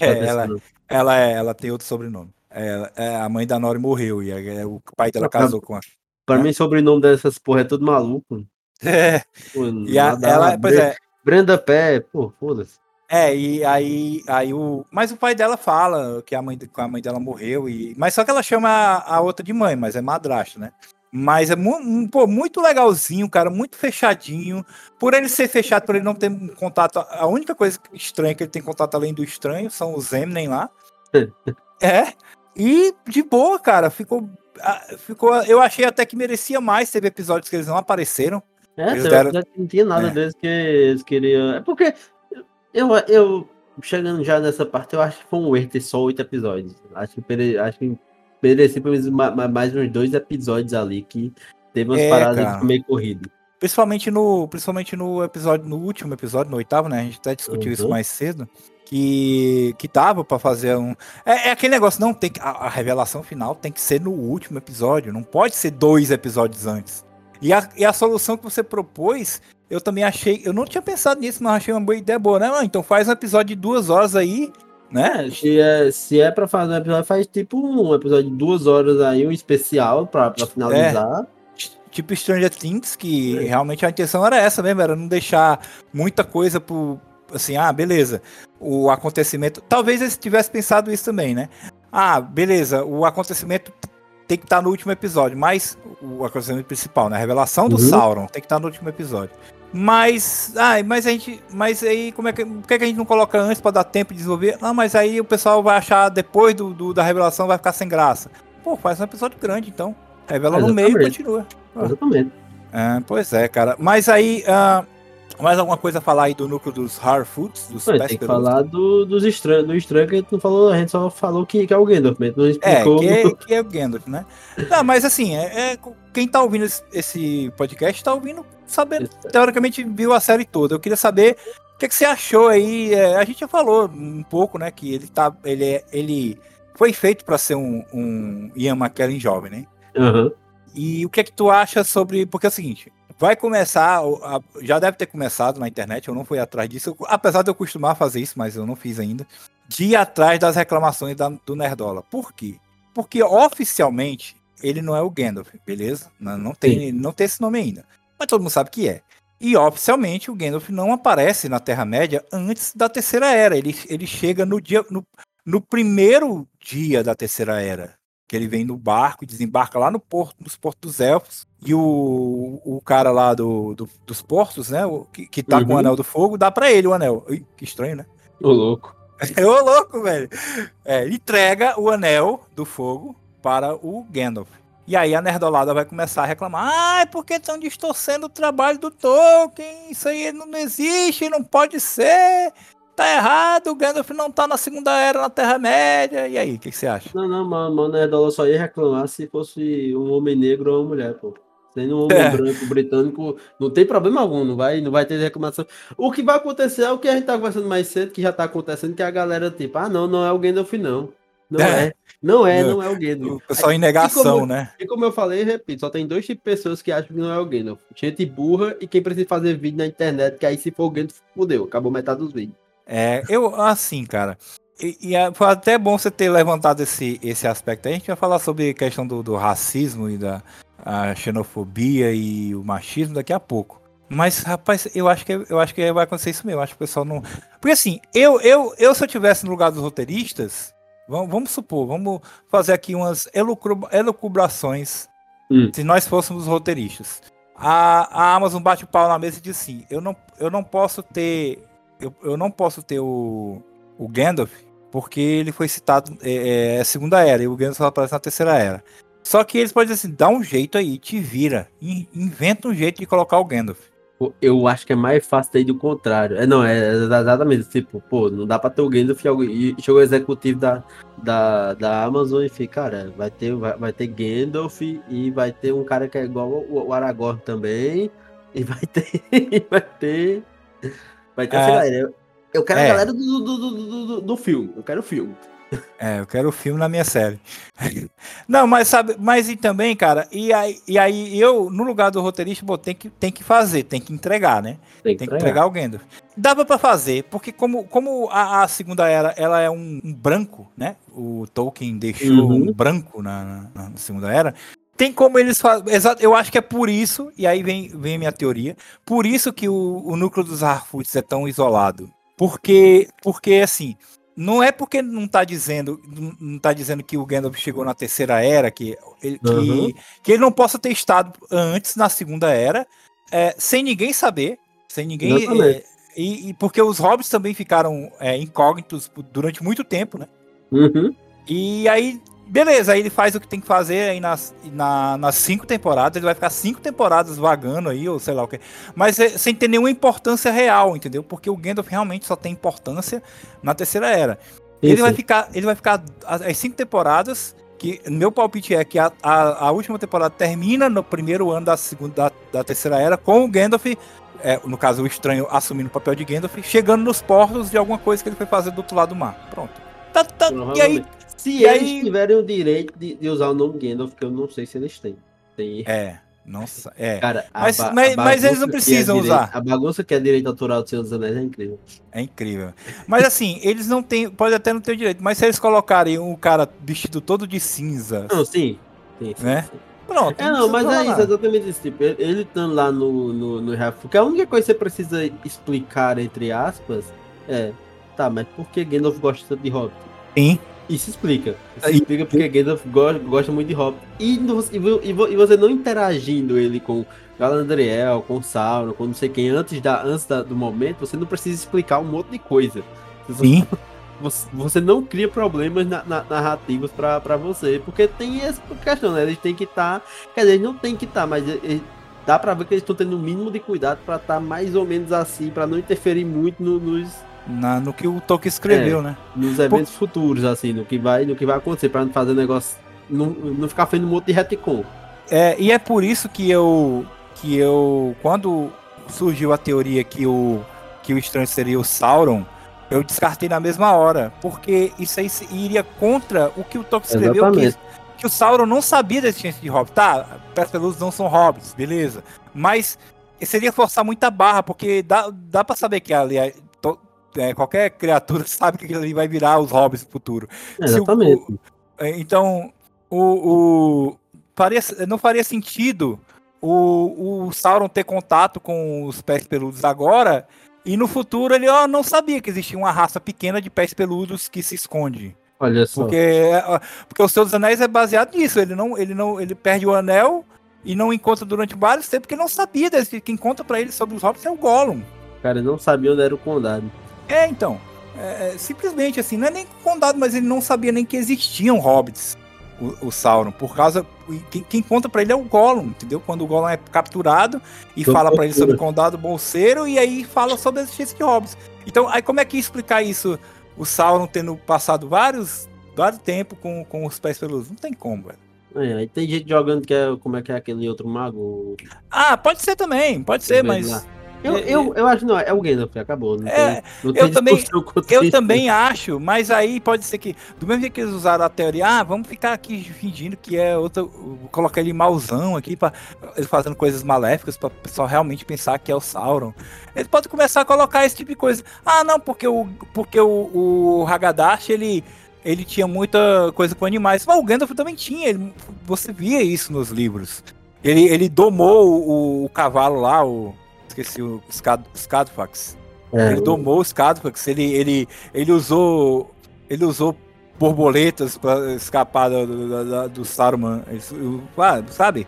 É, ela, ela, é, ela tem outro sobrenome. É, é, a mãe da Nori morreu e é, o pai dela casou com a. Pra mim, sobrenome dessas porra é tudo maluco. [LAUGHS] É. Pô, e a, ela, pois é. Brenda Pé, pô, foda-se. É, e aí, aí o. Mas o pai dela fala que a mãe, a mãe dela morreu. E... Mas só que ela chama a, a outra de mãe, mas é madrasta, né? Mas é mu pô, muito legalzinho, cara, muito fechadinho. Por ele ser fechado, por ele não ter contato. A única coisa estranha que ele tem contato além do estranho são os Eminem lá. [LAUGHS] é. E de boa, cara, ficou. ficou eu achei até que merecia mais. Teve episódios que eles não apareceram. É, eles deram... não tinha nada é. deles que eles queriam. É porque eu, eu, chegando já nessa parte, eu acho que foi um erro ter só oito episódios. Acho que, acho que merecia pelo menos mais uns dois episódios ali que teve umas é, paradas cara. meio corrido. Principalmente no, principalmente no episódio, no último episódio, no oitavo, né? A gente até discutiu uhum. isso mais cedo. Que, que tava para fazer um. É, é, aquele negócio, não tem que. A, a, revelação final tem que ser no último episódio, não pode ser dois episódios antes. E a, e a solução que você propôs, eu também achei. Eu não tinha pensado nisso, mas achei uma boa ideia boa, né? Então faz um episódio de duas horas aí, né? Se é, se é pra fazer um episódio, faz tipo um episódio de duas horas aí, um especial pra, pra finalizar. É tipo Stranger Things, que é. realmente a intenção era essa mesmo, era não deixar muita coisa pro. Assim, ah, beleza. O acontecimento. Talvez eles tivessem pensado isso também, né? Ah, beleza, o acontecimento tem que estar tá no último episódio, mas o acontecimento principal, né? A revelação do uhum. Sauron tem que estar tá no último episódio. Mas, ah, mas a gente, mas aí como é que, por que a gente não coloca antes para dar tempo de desenvolver? Não, mas aí o pessoal vai achar depois do, do, da revelação vai ficar sem graça. Pô, faz um episódio grande então. Revela no meio e continua. Exatamente. É, pois é, cara. Mas aí, uh, mais alguma coisa a falar aí do núcleo dos hard foods? Dos não, tem que falar do, dos estranhos, do estranho que a gente não falou, a gente só falou que, que é o Gandalf, mas não explicou. É, que é, [LAUGHS] que é o Gandalf, né? Não, mas assim, é, é quem tá ouvindo esse, esse podcast tá ouvindo, sabendo, teoricamente viu a série toda. Eu queria saber o que, é que você achou aí. É, a gente já falou um pouco, né, que ele tá, ele, é, ele foi feito para ser um, um Ian McKellen jovem, né? Uhum. E o que é que tu acha sobre. Porque é o seguinte, vai começar, já deve ter começado na internet, eu não fui atrás disso, apesar de eu costumar fazer isso, mas eu não fiz ainda, de ir atrás das reclamações da, do Nerdola. Por quê? Porque oficialmente ele não é o Gandalf, beleza? Não, não, tem, não tem esse nome ainda. Mas todo mundo sabe que é. E oficialmente o Gandalf não aparece na Terra-média antes da Terceira Era. Ele, ele chega no dia. No, no primeiro dia da Terceira Era que ele vem no barco e desembarca lá no porto, nos portos dos elfos. E o, o cara lá do, do dos portos, né? O, que, que tá uhum. com o uhum. anel do fogo, dá para ele o anel. Ui, que estranho, né? Ô louco. É [LAUGHS] ô louco, velho. É, ele entrega o anel do fogo para o Gandalf. E aí a nerdolada vai começar a reclamar: ah, é porque estão distorcendo o trabalho do Tolkien, isso aí não existe, não pode ser tá errado, o Gandalf não tá na Segunda Era na Terra-média. E aí, o que, que, você acha? Não, não, mano, mano Nerdola só ia reclamar se fosse um homem negro ou uma mulher, pô. Sendo um homem é. branco britânico, não tem problema algum, não vai, não vai ter reclamação. O que vai acontecer é o que a gente tá conversando mais cedo, que já tá acontecendo, que a galera, tipo, ah, não, não é o Gandalf, não. Não é. é. Não é, não é o Gandalf. O pessoal em negação, e como, né? E como eu falei, repito, só tem dois tipos de pessoas que acham que não é o Gandalf. Gente burra e quem precisa fazer vídeo na internet, que aí se for o Gandalf, fudeu, acabou metade dos vídeos. É, eu, assim, cara. E, e é, foi até bom você ter levantado esse, esse aspecto. A gente vai falar sobre a questão do, do racismo e da xenofobia e o machismo daqui a pouco. Mas, rapaz, eu acho que eu acho que vai acontecer isso mesmo. Eu acho que o pessoal não. Porque assim, eu, eu, eu se eu tivesse no lugar dos roteiristas, vamos, vamos supor, vamos fazer aqui umas elucubrações. Hum. Se nós fôssemos roteiristas. A, a Amazon bate o pau na mesa e diz assim: eu não, eu não posso ter eu, eu não posso ter o, o Gandalf, porque ele foi citado, é, é segunda era, e o Gandalf só aparece na terceira era. Só que eles podem dizer assim, dá um jeito aí, te vira, inventa um jeito de colocar o Gandalf. Eu acho que é mais fácil do contrário. É, não, é exatamente, tipo, pô, não dá pra ter o Gandalf e chegou o executivo da, da, da Amazon e fica, cara, vai ter, vai, vai ter Gandalf e vai ter um cara que é igual o, o Aragorn também, e vai [LAUGHS] ter, vai ter Vai ter é, essa galera. Eu, eu quero é. a galera do, do, do, do, do filme. Eu quero o filme. É, eu quero o filme na minha série. [LAUGHS] Não, mas sabe, mas e também, cara, e aí, e aí eu, no lugar do roteirista, pô, tem que, tem que fazer, tem que entregar, né? Tem que, tem que entregar o Gandalf. Dava para fazer, porque como, como a, a, segunda era, ela é um, um, branco, né? O Tolkien deixou uhum. um branco na, na, na segunda era. Tem como eles fazem. Exato, eu acho que é por isso, e aí vem, vem a minha teoria, por isso que o, o núcleo dos Harfoots é tão isolado. Porque, porque assim, não é porque não tá dizendo, não tá dizendo que o Gandalf chegou na terceira era, que ele, uhum. que, que, ele não possa ter estado antes na segunda era, é, sem ninguém saber, sem ninguém. É, e, e, porque os hobbits também ficaram é, incógnitos durante muito tempo, né? Uhum. E aí beleza, aí ele faz o que tem que fazer aí nas, na, nas cinco temporadas, ele vai ficar cinco temporadas vagando aí, ou sei lá o que. Mas é, sem ter nenhuma importância real, entendeu? Porque o Gandalf realmente só tem importância na terceira era. Ele vai ficar, ele vai ficar as cinco temporadas. Que meu palpite é que a, a, a, última temporada termina no primeiro ano da segunda da, da terceira era com o Gandalf, é, no caso o estranho assumindo o papel de Gandalf, chegando nos portos de alguma coisa que ele foi fazer do outro lado do mar. Pronto. Tá, tá, e aí se e eles aí... tiverem o direito de, de, usar o nome Gandalf, que eu não sei se eles têm. Tem... É. Nossa, é. Cara, mas, mas, mas, eles não precisam é direito, usar. A bagunça que é direito autoral do Senhor dos Anéis é incrível. É incrível. Mas assim, eles não têm. Pode até não ter o direito, mas se eles colocarem um cara vestido todo de cinza. Não, sim. sim, sim né? Sim. Pronto. É, não, mas é isso, exatamente isso. Tipo, ele estando lá no, no, no Porque a única coisa que você precisa explicar, entre aspas, é. Tá, mas por que Gandalf gosta de Hobbit? Sim. Isso explica. Isso explica porque Gandalf gosta, gosta muito de Hobbit. E, e, e, você não interagindo ele com Galadriel, com Sauron, com não sei quem, antes, da, antes da, do momento, você não precisa explicar um monte de coisa. Sim. Você, você não cria problemas na, na, narrativos pra, pra você, porque tem essa questão, né? Eles têm que estar. Tá, quer dizer, eles não tem que estar, tá, mas eles, dá pra ver que eles estão tendo o mínimo de cuidado pra estar tá mais ou menos assim, pra não interferir muito no, nos na, no que o Tolkien escreveu, é, né? Nos eventos Por... futuros, assim, no que vai, no que vai acontecer, para não fazer negócio. Não, não ficar fazendo um monte de retcon. É, e é por isso que eu. que eu. Quando surgiu a teoria que o. que o estranho seria o Sauron, eu descartei na mesma hora. Porque isso aí iria contra o que o Tolkien escreveu. Que, que, o Sauron não sabia da existência de hobbits. Tá, Pés Peludos não são hobbits, beleza. Mas seria forçar muita barra, porque dá, dá para saber que ali é, qualquer criatura sabe que aquilo ali vai virar os hobbits no futuro. exatamente. O, é, então, o, o faria, não faria sentido o, o Sauron ter contato com os pés peludos agora e no futuro ele ó, não sabia que existia uma raça pequena de pés peludos que se esconde. Olha só. Porque, porque o Senhor dos Anéis é baseado nisso. Ele não, ele não, ele perde o anel e não encontra durante vários tempos porque não sabia. Desse, quem conta para ele sobre os hobbits é o Gollum. Cara, não sabia onde era o condado. É, então. É, é, simplesmente assim, não é nem condado, mas ele não sabia nem que existiam hobbits, o, o Sauron, por causa. Quem, quem conta para ele é o Gollum, entendeu? Quando o Gollum é capturado e fala para ele sobre o condado bolseiro e aí fala sobre a existência de hobbits. Então, aí como é que explicar isso? O Sauron tendo passado vários, vários tempo com, com os pés peludos? Não tem como, velho. É, aí tem gente jogando que é, como é que é aquele outro mago. Ah, pode ser também, pode ser, mas. Lá. Eu, é, eu, eu acho não, é o Gandalf, acabou. Não é, tem, não eu também, [LAUGHS] eu também acho, mas aí pode ser que, do mesmo jeito que eles usaram a teoria, ah, vamos ficar aqui fingindo que é outra, colocar ele mauzão aqui, para ele fazendo coisas maléficas, para o pessoal realmente pensar que é o Sauron. Eles podem começar a colocar esse tipo de coisa. Ah, não, porque o, porque o, o Hagadash, ele ele tinha muita coisa com animais. Mas o Gandalf também tinha, ele, você via isso nos livros. Ele, ele domou o, o cavalo lá, o, esqueci o Scadfax. É, ele domou o Scadfax, ele, ele, ele usou. Ele usou borboletas para escapar do, do, do Saruman. Ah, sabe?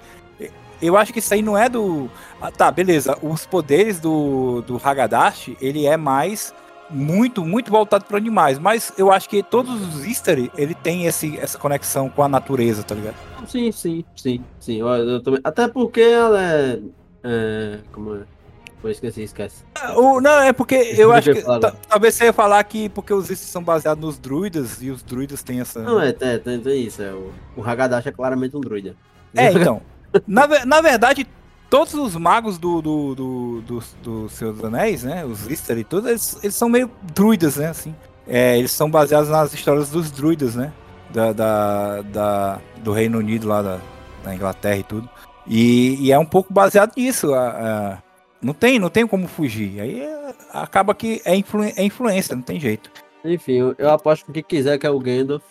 Eu acho que isso aí não é do. Ah, tá, beleza. Os poderes do, do Hagadash, ele é mais. Muito, muito voltado para animais. Mas eu acho que todos os Easter, ele tem esse, essa conexão com a natureza, tá ligado? Sim, sim, sim, sim. Eu, eu também... Até porque ela é. é como é? Foi esqueci, esquece. Ah, o, não, é porque eu acho que. Talvez você ia falar que porque os Istos são baseados nos druidas e os druidas têm essa. Não, é, é tem, tem isso. É, o, o Hagadash é claramente um druida. É, [LAUGHS] então. na, na verdade, todos os magos do, do, do, do, do Senhor dos Anéis, né? Os Lister e tudo, eles, eles são meio druidas, né? Assim. É, eles são baseados nas histórias dos druidas, né? Da, da, da do Reino Unido lá da, da Inglaterra e tudo. E, e, é um pouco baseado nisso. A, não tem, não tem como fugir. Aí é, acaba que é, influ, é influência, não tem jeito. Enfim, eu, aposto que quem quiser que é o Gandalf.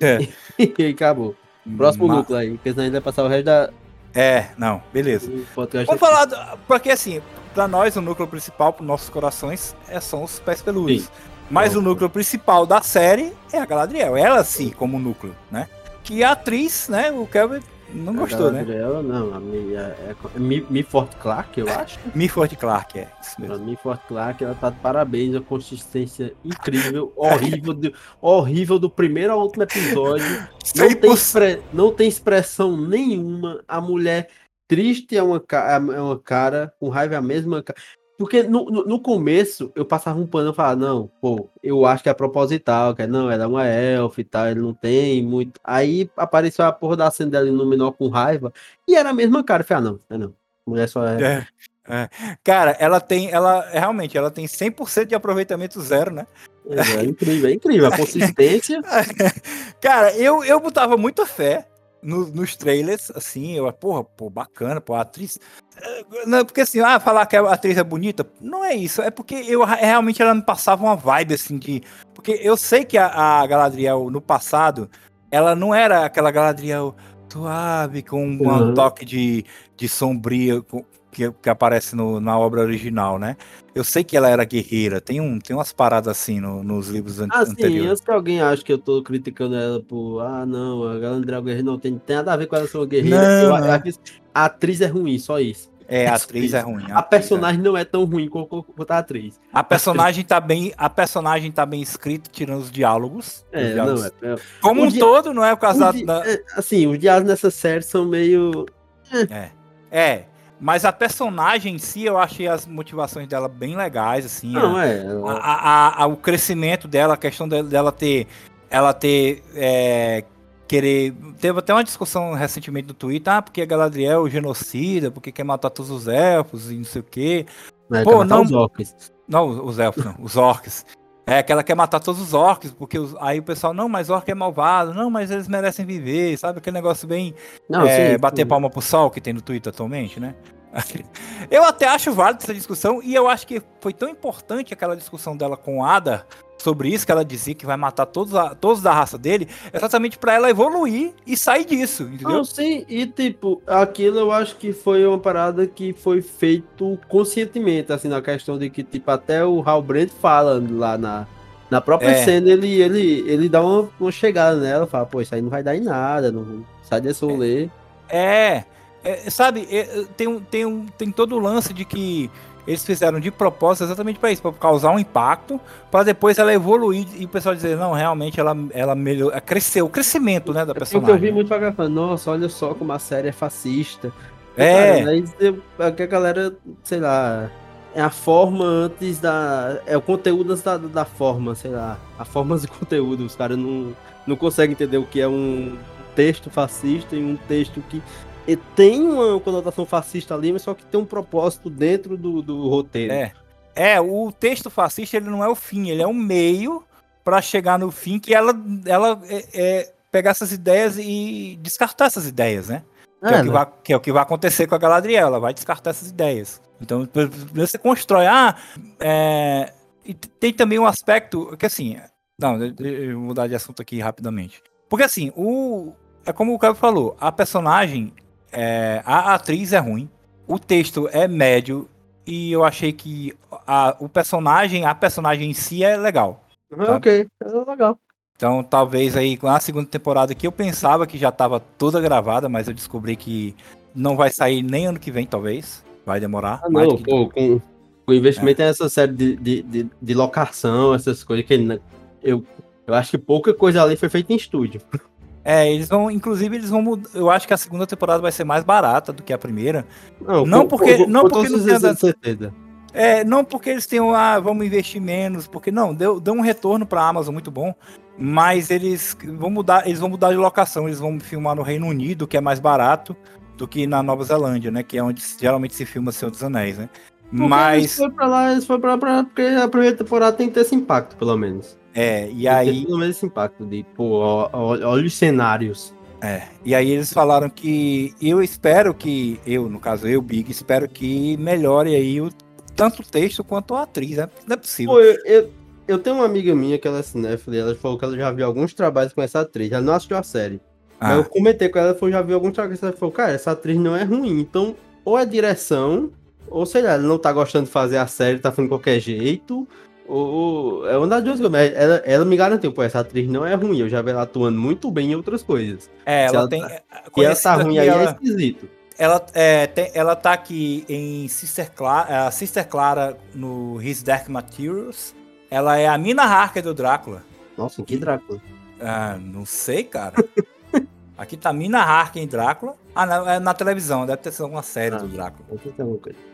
É. [LAUGHS] e acabou. Próximo Mas... núcleo aí, porque senão ainda vai passar o resto da. É, não, beleza. Vamos falar, do, porque assim, pra nós o núcleo principal, pros nossos corações, é, são os pés peludos. Sim. Mas o núcleo principal da série é a Galadriel, ela sim, como núcleo, né? Que a atriz, né, o Kevin Não gostou, a Galadriel, né? Não, a Mi, é, é, Mi, Fort Clark, eu acho. Mi Fort Clark, é. Isso mesmo. A Mi Fort Clark, ela tá de parabéns, a consistência incrível, horrível, do, horrível do primeiro ao último episódio. Não tem, expre, não tem expressão nenhuma. A mulher triste é uma, é uma cara, com raiva é a mesma cara. Porque no, no, no, começo eu passava um pano e falava, não, pô, eu acho que é proposital, que é, não, ela é uma elfa e tal, ele não tem muito. Aí apareceu a porra da cena dela no menor com raiva, e era a mesma cara. Eu falei, ah, não, é não. Mulher só é. é. É. Cara, ela tem, ela realmente, ela tem 100% de aproveitamento zero, né? É, é, incrível, é incrível a consistência. [LAUGHS] Cara, eu, eu botava muita fé no, nos trailers, assim, eu, porra, pô, bacana, pô, a atriz. Eh, não, porque assim, ah, falar que a atriz é bonita, não é isso, é porque eu realmente ela me passava uma vibe, assim, de. Porque eu sei que a, a Galadriel no passado, ela não era aquela Galadriel suave, com um uhum. toque de, de sombria, com, que, que aparece no, na obra original, né? Eu sei que ela era guerreira, tem, um, tem umas paradas assim no, nos livros an ah, anteriores. Sim, antes que alguém acha que eu tô criticando ela por, ah, não, a Galadriel Guerreira não tem, tem nada a ver com ela ser uma guerreira. Não, eu, a atriz é ruim, só isso. É, a [LAUGHS] atriz é ruim. A, a personagem é. não é tão ruim quanto a atriz. A personagem tá bem, a personagem tá bem escrita, tirando os diálogos. É, os diálogos. não é. Como um todo, não é o caso da... É, assim, os diálogos nessa série são meio É. É, mas a personagem em si, eu achei as motivações dela bem legais, assim. Não, a, é. A, a, a, o crescimento dela, a questão dela ter. Ela ter. É, querer. Teve até uma discussão recentemente no Twitter, ah, porque Galadriel é genocida, porque quer matar todos os elfos e não sei o quê. Mas Pô, não. Os orcs. Não, os elfos, não, os orcs. É que ela quer matar todos os orcs, porque os, aí o pessoal, não, mas orc é malvado, não, mas eles merecem viver, sabe? Aquele negócio bem. Não, é, sim, bater sim. palma pro sol que tem no Twitter atualmente, né? [LAUGHS] Eu até acho válido essa discussão, e eu acho que foi tão importante aquela discussão dela com Ada sobre isso, que ela dizia que vai matar todos, a, todos da raça dele, exatamente para ela evoluir e sair disso, entendeu? Não, sim, e tipo, aquilo eu acho que foi uma parada que foi feito conscientemente, assim, na questão de que, tipo, até o Hal Brent fala lá na, na própria é. cena, ele, ele, ele dá uma, uma chegada nela, fala, pô, isso aí não vai dar em nada, não sai desse rolê. É, é. É, sabe, é, tem, um, tem, um, tem todo o lance de que eles fizeram de propósito exatamente para isso, para causar um impacto, para depois ela evoluir e o pessoal dizer, não, realmente ela, ela melhor, cresceu, o crescimento, né, da personagem. É eu vi muito pra falando, nossa, olha só como a série é fascista. É. Cara, aí a galera, sei lá, é a forma antes da. É o conteúdo antes da, da forma, sei lá. A forma de conteúdo. Os caras não, não conseguem entender o que é um texto fascista e um texto que tem uma conotação fascista ali, mas só que tem um propósito dentro do, do roteiro. É. É, o texto fascista ele não é o fim, ele é um meio para chegar no fim que ela, ela é, é, pegar essas ideias e descartar essas ideias, né? Que é, é, o que, né? vai, que é o que vai acontecer com a Galadriel, ela vai descartar essas ideias. Então você constrói. Ah, é, e tem também um aspecto que assim. Não, eu vou mudar de assunto aqui rapidamente. Porque assim, o. É como o Caio falou, a personagem é, a atriz é ruim, o texto é médio e eu achei que a, o personagem, a personagem em si é legal. Uhum, ok, é legal. Então, talvez aí com a segunda temporada que eu pensava que já estava toda gravada, mas eu descobri que não vai sair nem ano que vem, talvez. Vai demorar. Ah, não, que... pô, com, o investimento é. nessa série de, de, de, de, locação, essas coisas que eu, eu acho que pouca coisa ali foi feita em estúdio. É, eles vão, inclusive, eles vão mudar. Eu acho que a segunda temporada vai ser mais barata do que a primeira. Não, não porque. Com, não porque não tenha certeza. É, não porque eles tenham, ah, vamos investir menos, porque não, deu, deu um retorno pra Amazon muito bom, mas eles vão mudar, eles vão mudar de locação, eles vão filmar no Reino Unido, que é mais barato do que na Nova Zelândia, né, que é onde geralmente se filma Senhor dos Anéis, né. Porque mas eles foram pra lá, eles foram pra lá porque a primeira temporada tem que ter esse impacto, pelo menos. É, e aí. Pelo menos esse impacto de, pô, olha os cenários. É, e aí eles falaram que eu espero que, eu, no caso eu, Big, espero que melhore aí o, tanto o texto quanto a atriz, né? Não é possível. Pô, eu, eu, eu, tenho uma amiga minha que ela é cinéfila ela falou que ela já viu alguns trabalhos com essa atriz, ela não assistiu a série. Ah. Mas eu comentei com ela, ela falou, já viu alguns trabalhos, ela falou, cara, essa atriz não é ruim, então, ou é direção, ou sei lá, ela não tá gostando de fazer a série, tá fazendo de qualquer jeito, o, o, é uma das duas coisas. Ela, ela me garantiu, pô, essa atriz não é ruim. Eu já vi ela atuando muito bem em outras coisas. É, ela, ela tem. Tá, que ela tá ruim aí é ela, é esquisito. Ela, é, tem, ela tá aqui em Sister Clara, a Sister Clara no His Dark Materials. Ela é a Mina Harker do Drácula. Nossa, que Drácula? Ah, não sei, cara. [LAUGHS] Aqui tá Mina Harker em Drácula. Ah, na, é na televisão, deve ter sido alguma série ah, do Drácula.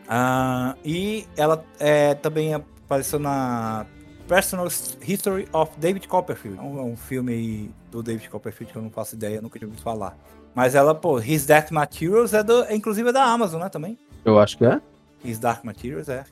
Ah, e ela é, também apareceu na Personal History of David Copperfield. É um, é um filme do David Copperfield que eu não faço ideia, nunca tinha ouvido falar. Mas ela, pô, His Dark Materials é, do, é inclusive é da Amazon, né, também? Eu acho que é. His Dark Materials, é.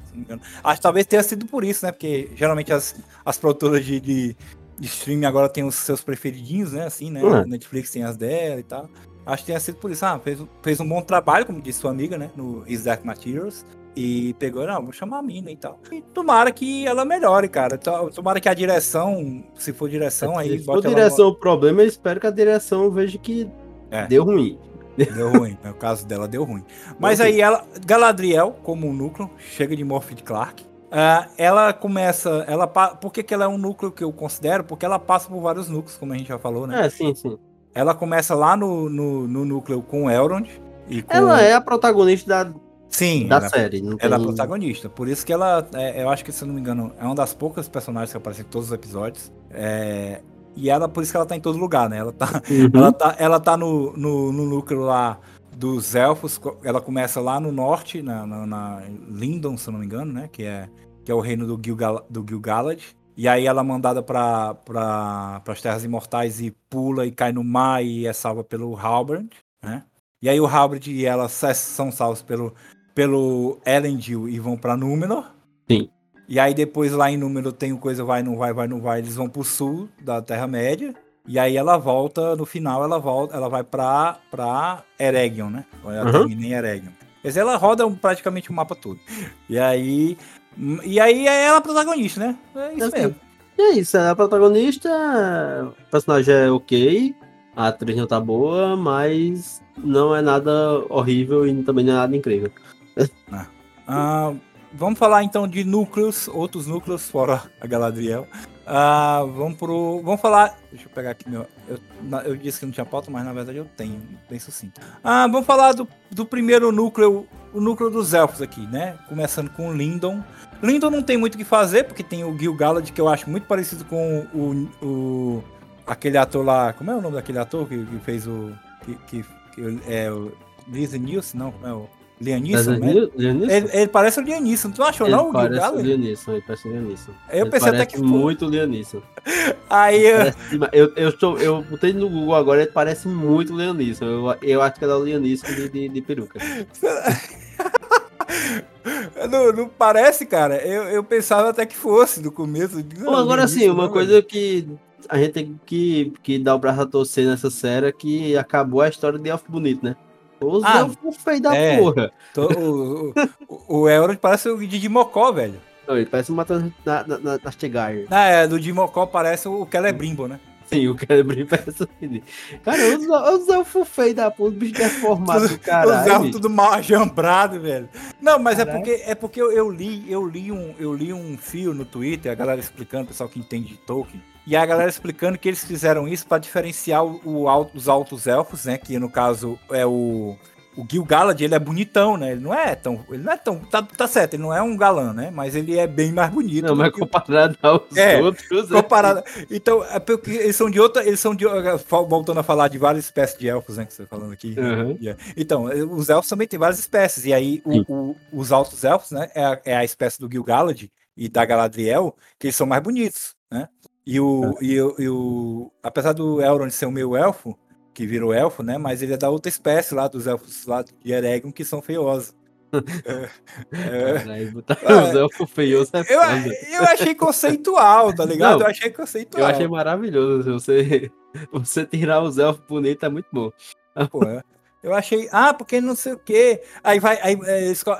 Acho que talvez tenha sido por isso, né? Porque geralmente as, as produtoras de, de, de streaming agora têm os seus preferidinhos, né? Assim, né? Uhum. Netflix tem as dela e tal. Acho que tenha sido por isso. Ah, fez, fez um bom trabalho, como disse sua amiga, né? No His Dark Materials. E pegou, não, vou chamar a mina e tal. E tomara que ela melhore, cara. Tomara que a direção, se for direção, aí. Se for direção o problema, eu espero que a direção veja que é. deu ruim. Deu ruim, no caso dela deu ruim. Mas aí ela, Galadriel, como um núcleo, chega de Morphy Clark. Uh, ela começa. Ela, por que, que ela é um núcleo que eu considero? Porque ela passa por vários núcleos, como a gente já falou, né? É, sim, sim. Ela começa lá no, no, no núcleo com Elrond. E com... Ela é a protagonista da, Sim, da ela, série. Não ela é a protagonista. Por isso que ela, é, eu acho que, se eu não me engano, é uma das poucas personagens que aparecem em todos os episódios. É, e ela, por isso que ela tá em todo lugar, né? Ela tá, uhum. ela tá, ela tá no, no, no, núcleo lá dos elfos. Ela começa lá no norte, na, na, na Lindon, se eu não me engano, né? Que é, que é o reino do, Gil, do Gil-galad. E aí ela é mandada para pra, as Terras Imortais e pula e cai no mar e é salva pelo Halbrand, né? E aí o Halbrand e ela são salvos pelo, pelo Elendil e vão para Númenor. Sim. E aí depois lá em Númenor tem o coisa vai, não vai, vai, não vai. Eles vão pro sul da Terra-média. E aí ela volta, no final ela volta, ela vai pra, pra Eregion, né? Ela uhum. termina em Eregion. Dizer, ela roda praticamente o mapa todo. E aí e aí é ela a protagonista, né? É isso assim, mesmo. E é isso, é a protagonista, o personagem é ok, a atriz não tá boa, mas não é nada horrível e também não é nada incrível. Ah. Ah, vamos falar então de núcleos, outros núcleos fora a Galadriel. Uh, vamos pro. Vamos falar. Deixa eu pegar aqui meu. Eu, eu disse que não tinha pauta, mas na verdade eu tenho. Bem sucinto. Ah, vamos falar do, do primeiro núcleo. O núcleo dos elfos aqui, né? Começando com Lindon. Lindon não tem muito o que fazer, porque tem o Gil Galad, que eu acho muito parecido com o. o aquele ator lá. Como é o nome daquele ator que, que fez o. Que, que, que é o. Lisa Nielsen, não? Como é o. Lianisson, né? Ele, ele, parece o Lianisson, tu achou ele não? Parece o Lianisson, ele parece o Lianisson. Eu ele pensei até que muito Lianisson. [LAUGHS] Aí eu... eu, eu, estou, eu botei no Google agora, ele parece muito Lianisson. Eu, eu acho que ele é o Lianisson de, de, de peruca. [LAUGHS] não, não, parece, cara. Eu, eu pensava até que fosse no começo. Bom, agora sim, uma coisa que a gente tem que, que dar o braço a torcer nessa série é que acabou a história de Elfo Bonito, né? Os ah, elfos feios da é, porra. Tô, o, o, o Elrond parece o de Mocó, velho. Não, ele parece uma na, na, na, Ah, é, do Dimocó parece o Celebrimbo, né? Sim, o Celebrimbo parece o Cara, os, os elfos feios da porra, os bichos deformados, caralho. Os elfos tudo mal ajambrado, velho. Não, mas é porque, é porque eu, eu, li, eu, li um, eu li um fio no Twitter, a galera explicando, o pessoal que entende de Tolkien, e a galera explicando que eles fizeram isso para diferenciar o, o, os altos elfos, né? Que no caso é o. O Gil Galad, ele é bonitão, né? Ele não é tão. Ele não é tão. Tá, tá certo, ele não é um galã, né? Mas ele é bem mais bonito. Não, mas comparado aos é, outros. Né? Comparado. É... Então, é porque eles são de outra. Eles são de. Voltando a falar de várias espécies de elfos, né? Que você tá falando aqui. Uhum. Então, os elfos também tem várias espécies. E aí, o, o, os altos elfos, né? É a, é a espécie do Gil Galad e da Galadriel, que eles são mais bonitos? E o, é. e, o, e o. Apesar do Elrond ser o meu elfo, que virou elfo, né? Mas ele é da outra espécie lá, dos elfos lá de Eregion, que são feiosos. [LAUGHS] é, é, botar é, os elfos feiosos é eu, eu achei conceitual, tá ligado? Não, eu achei conceitual. Eu achei maravilhoso. Você, [LAUGHS] você tirar os elfos bonitos é muito bom. [LAUGHS] Pô, é. Eu achei, ah, porque não sei o quê. Aí vai, aí,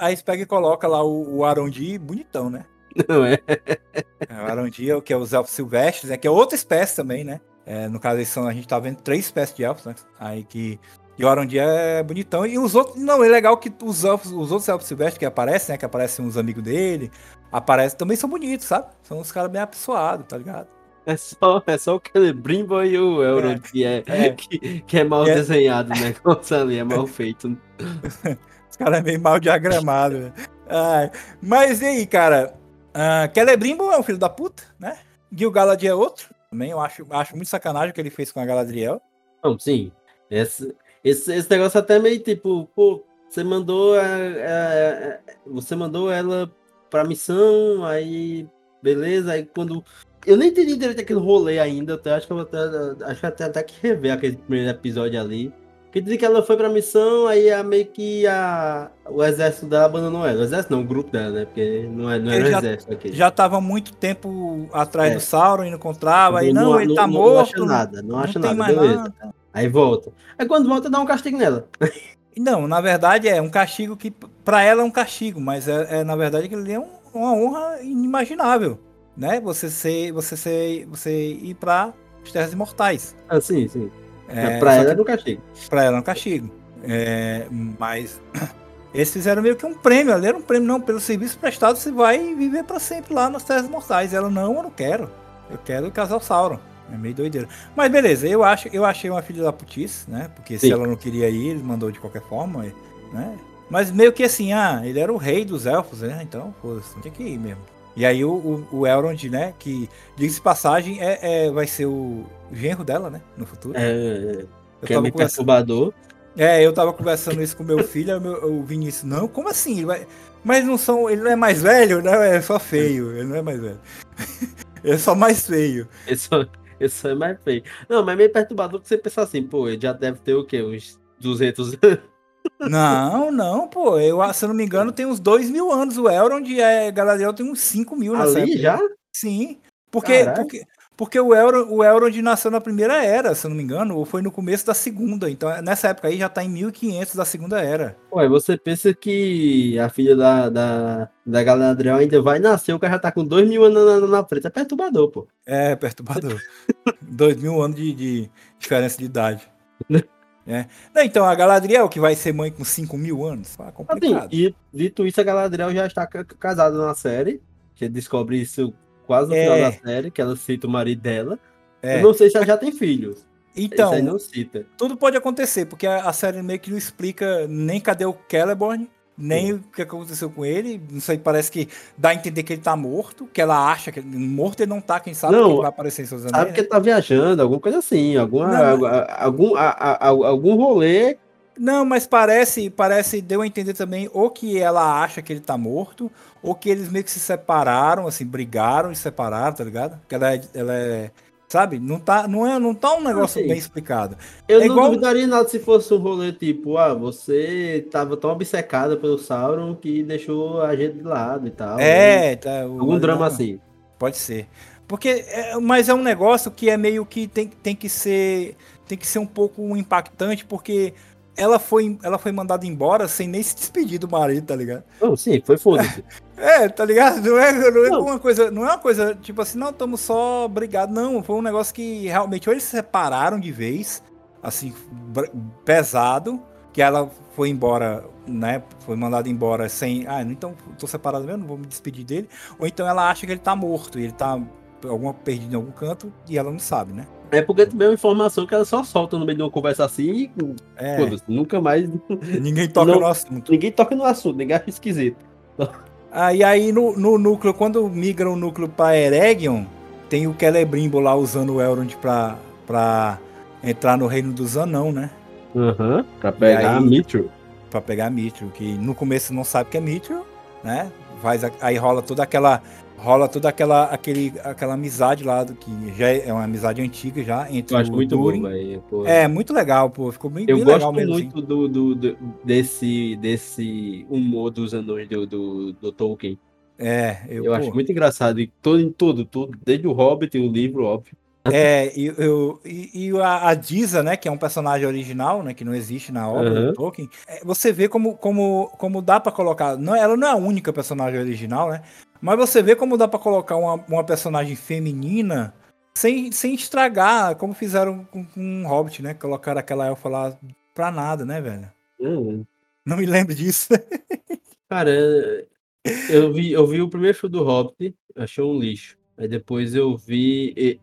aí pega e coloca lá o, o Arondi bonitão, né? Não é? é o Arondia, que é os elfos silvestres, né? Que é outra espécie também, né? É, no caso, são, a gente tá vendo três espécies de elfos, né? Aí que. E o Arondia é bonitão. E os outros. Não, é legal que os elfos, os outros elfos silvestres que aparecem, né? Que aparecem uns amigos dele. aparecem também são bonitos, sabe? São uns caras bem apessoados, tá ligado? É só, é só o Celebrimbo e o Euro é, que, é, é. Que, que, é mal é. desenhado, né? ali, é mal feito. [LAUGHS] Os caras é meio mal diagramado. ah, mas e aí, cara? Uh, Celebrimbo é um filho da puta, né? Gil Galad é outro. Também eu acho, acho muito sacanagem o que ele fez com a Galadriel. Não, sim. Esse, esse, esse negócio até meio tipo, pô, você mandou a, a, a, você mandou ela pra missão, aí beleza, aí quando eu nem entendi direito aquele rolê ainda, até, acho que eu até, acho que até, até que rever aquele primeiro episódio ali. Que dizem que ela foi pra missão, aí a, meio que a, o exército dela abandonou ela. O exército não, o grupo dela, né? Porque não, é, não era já, exército aqui. Já tava muito tempo atrás é. do Sauron e não encontrava. Aí não, não ele tá não, morto. Não acha nada, não, não acha nada, beleza. Nada. Aí volta. Aí quando volta, dá um castigo nela. Não, na verdade é um castigo que para ela é um castigo, mas é, é na verdade que ele é um, uma honra inimaginável, né? Você ser, você ser, você ir para as terras imortais. Ah, sim, sim. É, para ela é um castigo. Para ela é um castigo. É, mas [CLEARS THROAT] eles fizeram meio que um prêmio, ali era um prêmio não pelo serviço prestado, você vai viver para sempre lá nas terras imortais. Ela não, eu não quero. Eu quero casar o Sauron. É meio doideira. Mas beleza, eu acho, eu achei uma filha da putice, né? Porque Sim. se ela não queria ir, ele mandou de qualquer forma, né? Mas meio que assim, ah, ele era o rei dos elfos, né? Então, pô, tinha que ir mesmo. E aí o, o, o Elrond, né? Que, diga-se passagem, é, é, vai ser o genro dela, né? No futuro. É, é. que é meio perturbador. É, eu tava conversando isso com meu [LAUGHS] filho, o Vinícius, não, como assim? Ele vai... Mas não são. Ele não é mais velho, né? É só feio. Ele não é mais velho. ele [LAUGHS] é só mais feio. Ele só, Esse é mais feio. Não, mas é meio perturbador que você pensar assim, pô, ele já deve ter o quê? Uns 200 Não, não, pô. Eu, se eu não me engano, tem uns 2 mil anos. O Elrond é Galadriel tem uns 5 mil nessa Ali época. já? Sim. Porque, porque, porque o, Elrond, o Elrond nasceu na primeira era, se eu não me engano, ou foi no começo da segunda. Então, nessa época aí já tá em 1500 da segunda era. Ué, você pensa que a filha da, da, da Galadriel ainda vai nascer, o cara já tá com 2 mil anos na, na frente. É perturbador, pô. É, perturbador. [LAUGHS] 2 mil anos de, de, diferença de idade. [LAUGHS] É. Não, então, a Galadriel, que vai ser mãe com 5 mil anos, tá complicado. Assim, e dito isso, a Galadriel já está casada na série. Que descobre isso quase no é. final da série, que ela cita o marido dela. É. Eu não sei se ela já tem filhos. Então, tudo pode acontecer, porque a, a, série meio que não explica nem cadê o Celeborn, nem Sim. o que aconteceu com ele. Não sei, parece que dá a entender que ele tá morto, que ela acha que ele, morto ele não tá, quem sabe não, que vai aparecer em seus anéis. Sabe que ele tá viajando, alguma coisa assim, alguma, não, algum, a, a, algum rolê não, mas parece, parece, deu a entender também, ou que ela acha que ele tá morto, ou que eles meio que se separaram, assim, brigaram e separaram, tá ligado? Porque ela é, ela é sabe? Não tá, não é, não tá um negócio assim, bem explicado. Eu é não igual... duvidaria nada se fosse um rolê tipo, ah, você tava tão obcecada pelo Sauron que deixou a gente de lado e tal. É, tá, algum drama assim. Pode ser. Porque, é, mas é um negócio que é meio que tem, tem que ser tem que ser um pouco impactante, porque ela foi, ela foi mandada embora sem nem se despedir do marido, tá ligado? Não, sim, foi foda-se. [LAUGHS] É, tá ligado? Não é, não é não. uma coisa, não é uma coisa tipo assim, não, estamos só brigados, não, foi um negócio que realmente ou eles se separaram de vez, assim, pesado, que ela foi embora, né, foi mandada embora sem, ah, então tô separado mesmo, não vou me despedir dele, ou então ela acha que ele tá morto, e ele tá alguma perdido em algum canto e ela não sabe, né? É porque também é uma informação que ela só solta no meio de uma conversa assim e é. nunca mais. Ninguém toca não, no assunto. Ninguém toca no assunto, ninguém acha esquisito. Ah, e aí no, no núcleo, quando migra o núcleo para Eregion, tem o Celebrimbo lá usando o Elrond pra, pra entrar no reino dos anão, né? Aham, uhum, pra pegar aí, a Mithril. Pra pegar a Mithril, que no começo não sabe que é Mithril, né? Faz, aí rola toda aquela rola toda aquela, aquele, aquela amizade lá, do, que já é uma amizade antiga já, entre Eu acho o muito Durin. bom, véio, É, muito legal, pô. Ficou bem, Eu bem gosto legal mesmo. muito assim. do, do, do, desse, desse humor dos anões do, do, do Tolkien. É, eu, eu acho muito engraçado. E todo, em tudo, tudo, desde o Hobbit, o livro, óbvio. É, e, eu, e, e a, a Disa, né, que é um personagem original, né, que não existe na obra uhum. do Tolkien, é, você vê como, como, como dá para colocar. Não, ela não é a única personagem original, né? Mas você vê como dá para colocar uma, uma personagem feminina sem, sem estragar, como fizeram com, com um Hobbit, né? Colocaram aquela elfa lá pra nada, né, velho? Uhum. Não me lembro disso. [LAUGHS] Cara, Eu vi, eu vi o primeiro show do Hobbit, achei um lixo. Aí depois eu vi.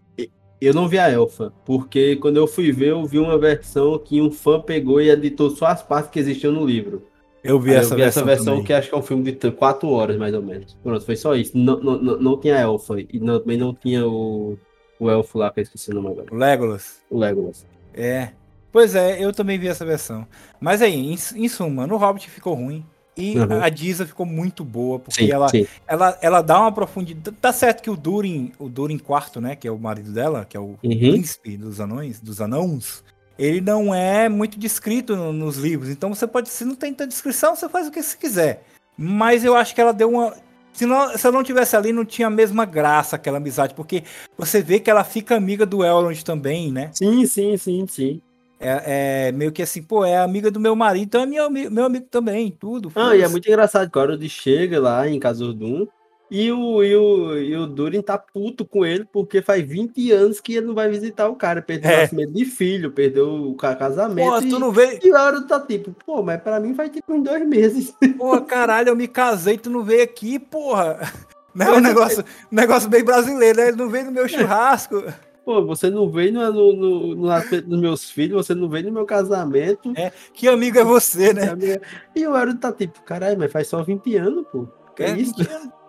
Eu não vi a Elfa, porque quando eu fui ver, eu vi uma versão que um fã pegou e editou só as partes que existiam no livro. Eu vi, essa, eu vi versão essa versão que acho que é um filme de 4 horas, mais ou menos. Pronto, foi só isso. Não, não, não, não tinha a Elfa. E não, também não tinha o, o elfo lá, que eu esqueci o nome agora. O Legolas. O Legolas. É. Pois é, eu também vi essa versão. Mas aí, em, em suma, no Hobbit ficou ruim. E uhum. a Disa ficou muito boa, porque sim, ela, sim. Ela, ela dá uma profundidade. Tá certo que o Durin, o Durin quarto, né? Que é o marido dela, que é o uhum. príncipe dos anões, dos anãos, ele não é muito descrito no, nos livros. Então você pode, se não tem tanta descrição, você faz o que você quiser. Mas eu acho que ela deu uma. Se, não, se ela não tivesse ali, não tinha a mesma graça aquela amizade, porque você vê que ela fica amiga do Elrond também, né? Sim, sim, sim, sim. É, é, meio que assim, pô, é amiga do meu marido, então é meu, meu amigo também, tudo. Ah, e é muito engraçado que a hora de chega lá em Casordum e o, e, o, e o Durin tá puto com ele porque faz 20 anos que ele não vai visitar o cara. Perdeu é. o nascimento de filho, perdeu o casamento. Pô, tu não vê. E a hora tá tipo, pô, mas pra mim faz tipo uns dois meses. [LAUGHS] Pô, caralho, eu me casei, tu não veio aqui, porra. [LAUGHS] Não é um negócio, negócio bem brasileiro, né? Ele não veio no meu churrasco. Pô, você não veio no, no, no, no aspecto dos meus filhos, você não veio no meu casamento. É, que amigo é você, né? E o Aaron tá tipo, caralho, mas faz só 20 anos, pô. Que é, é isso?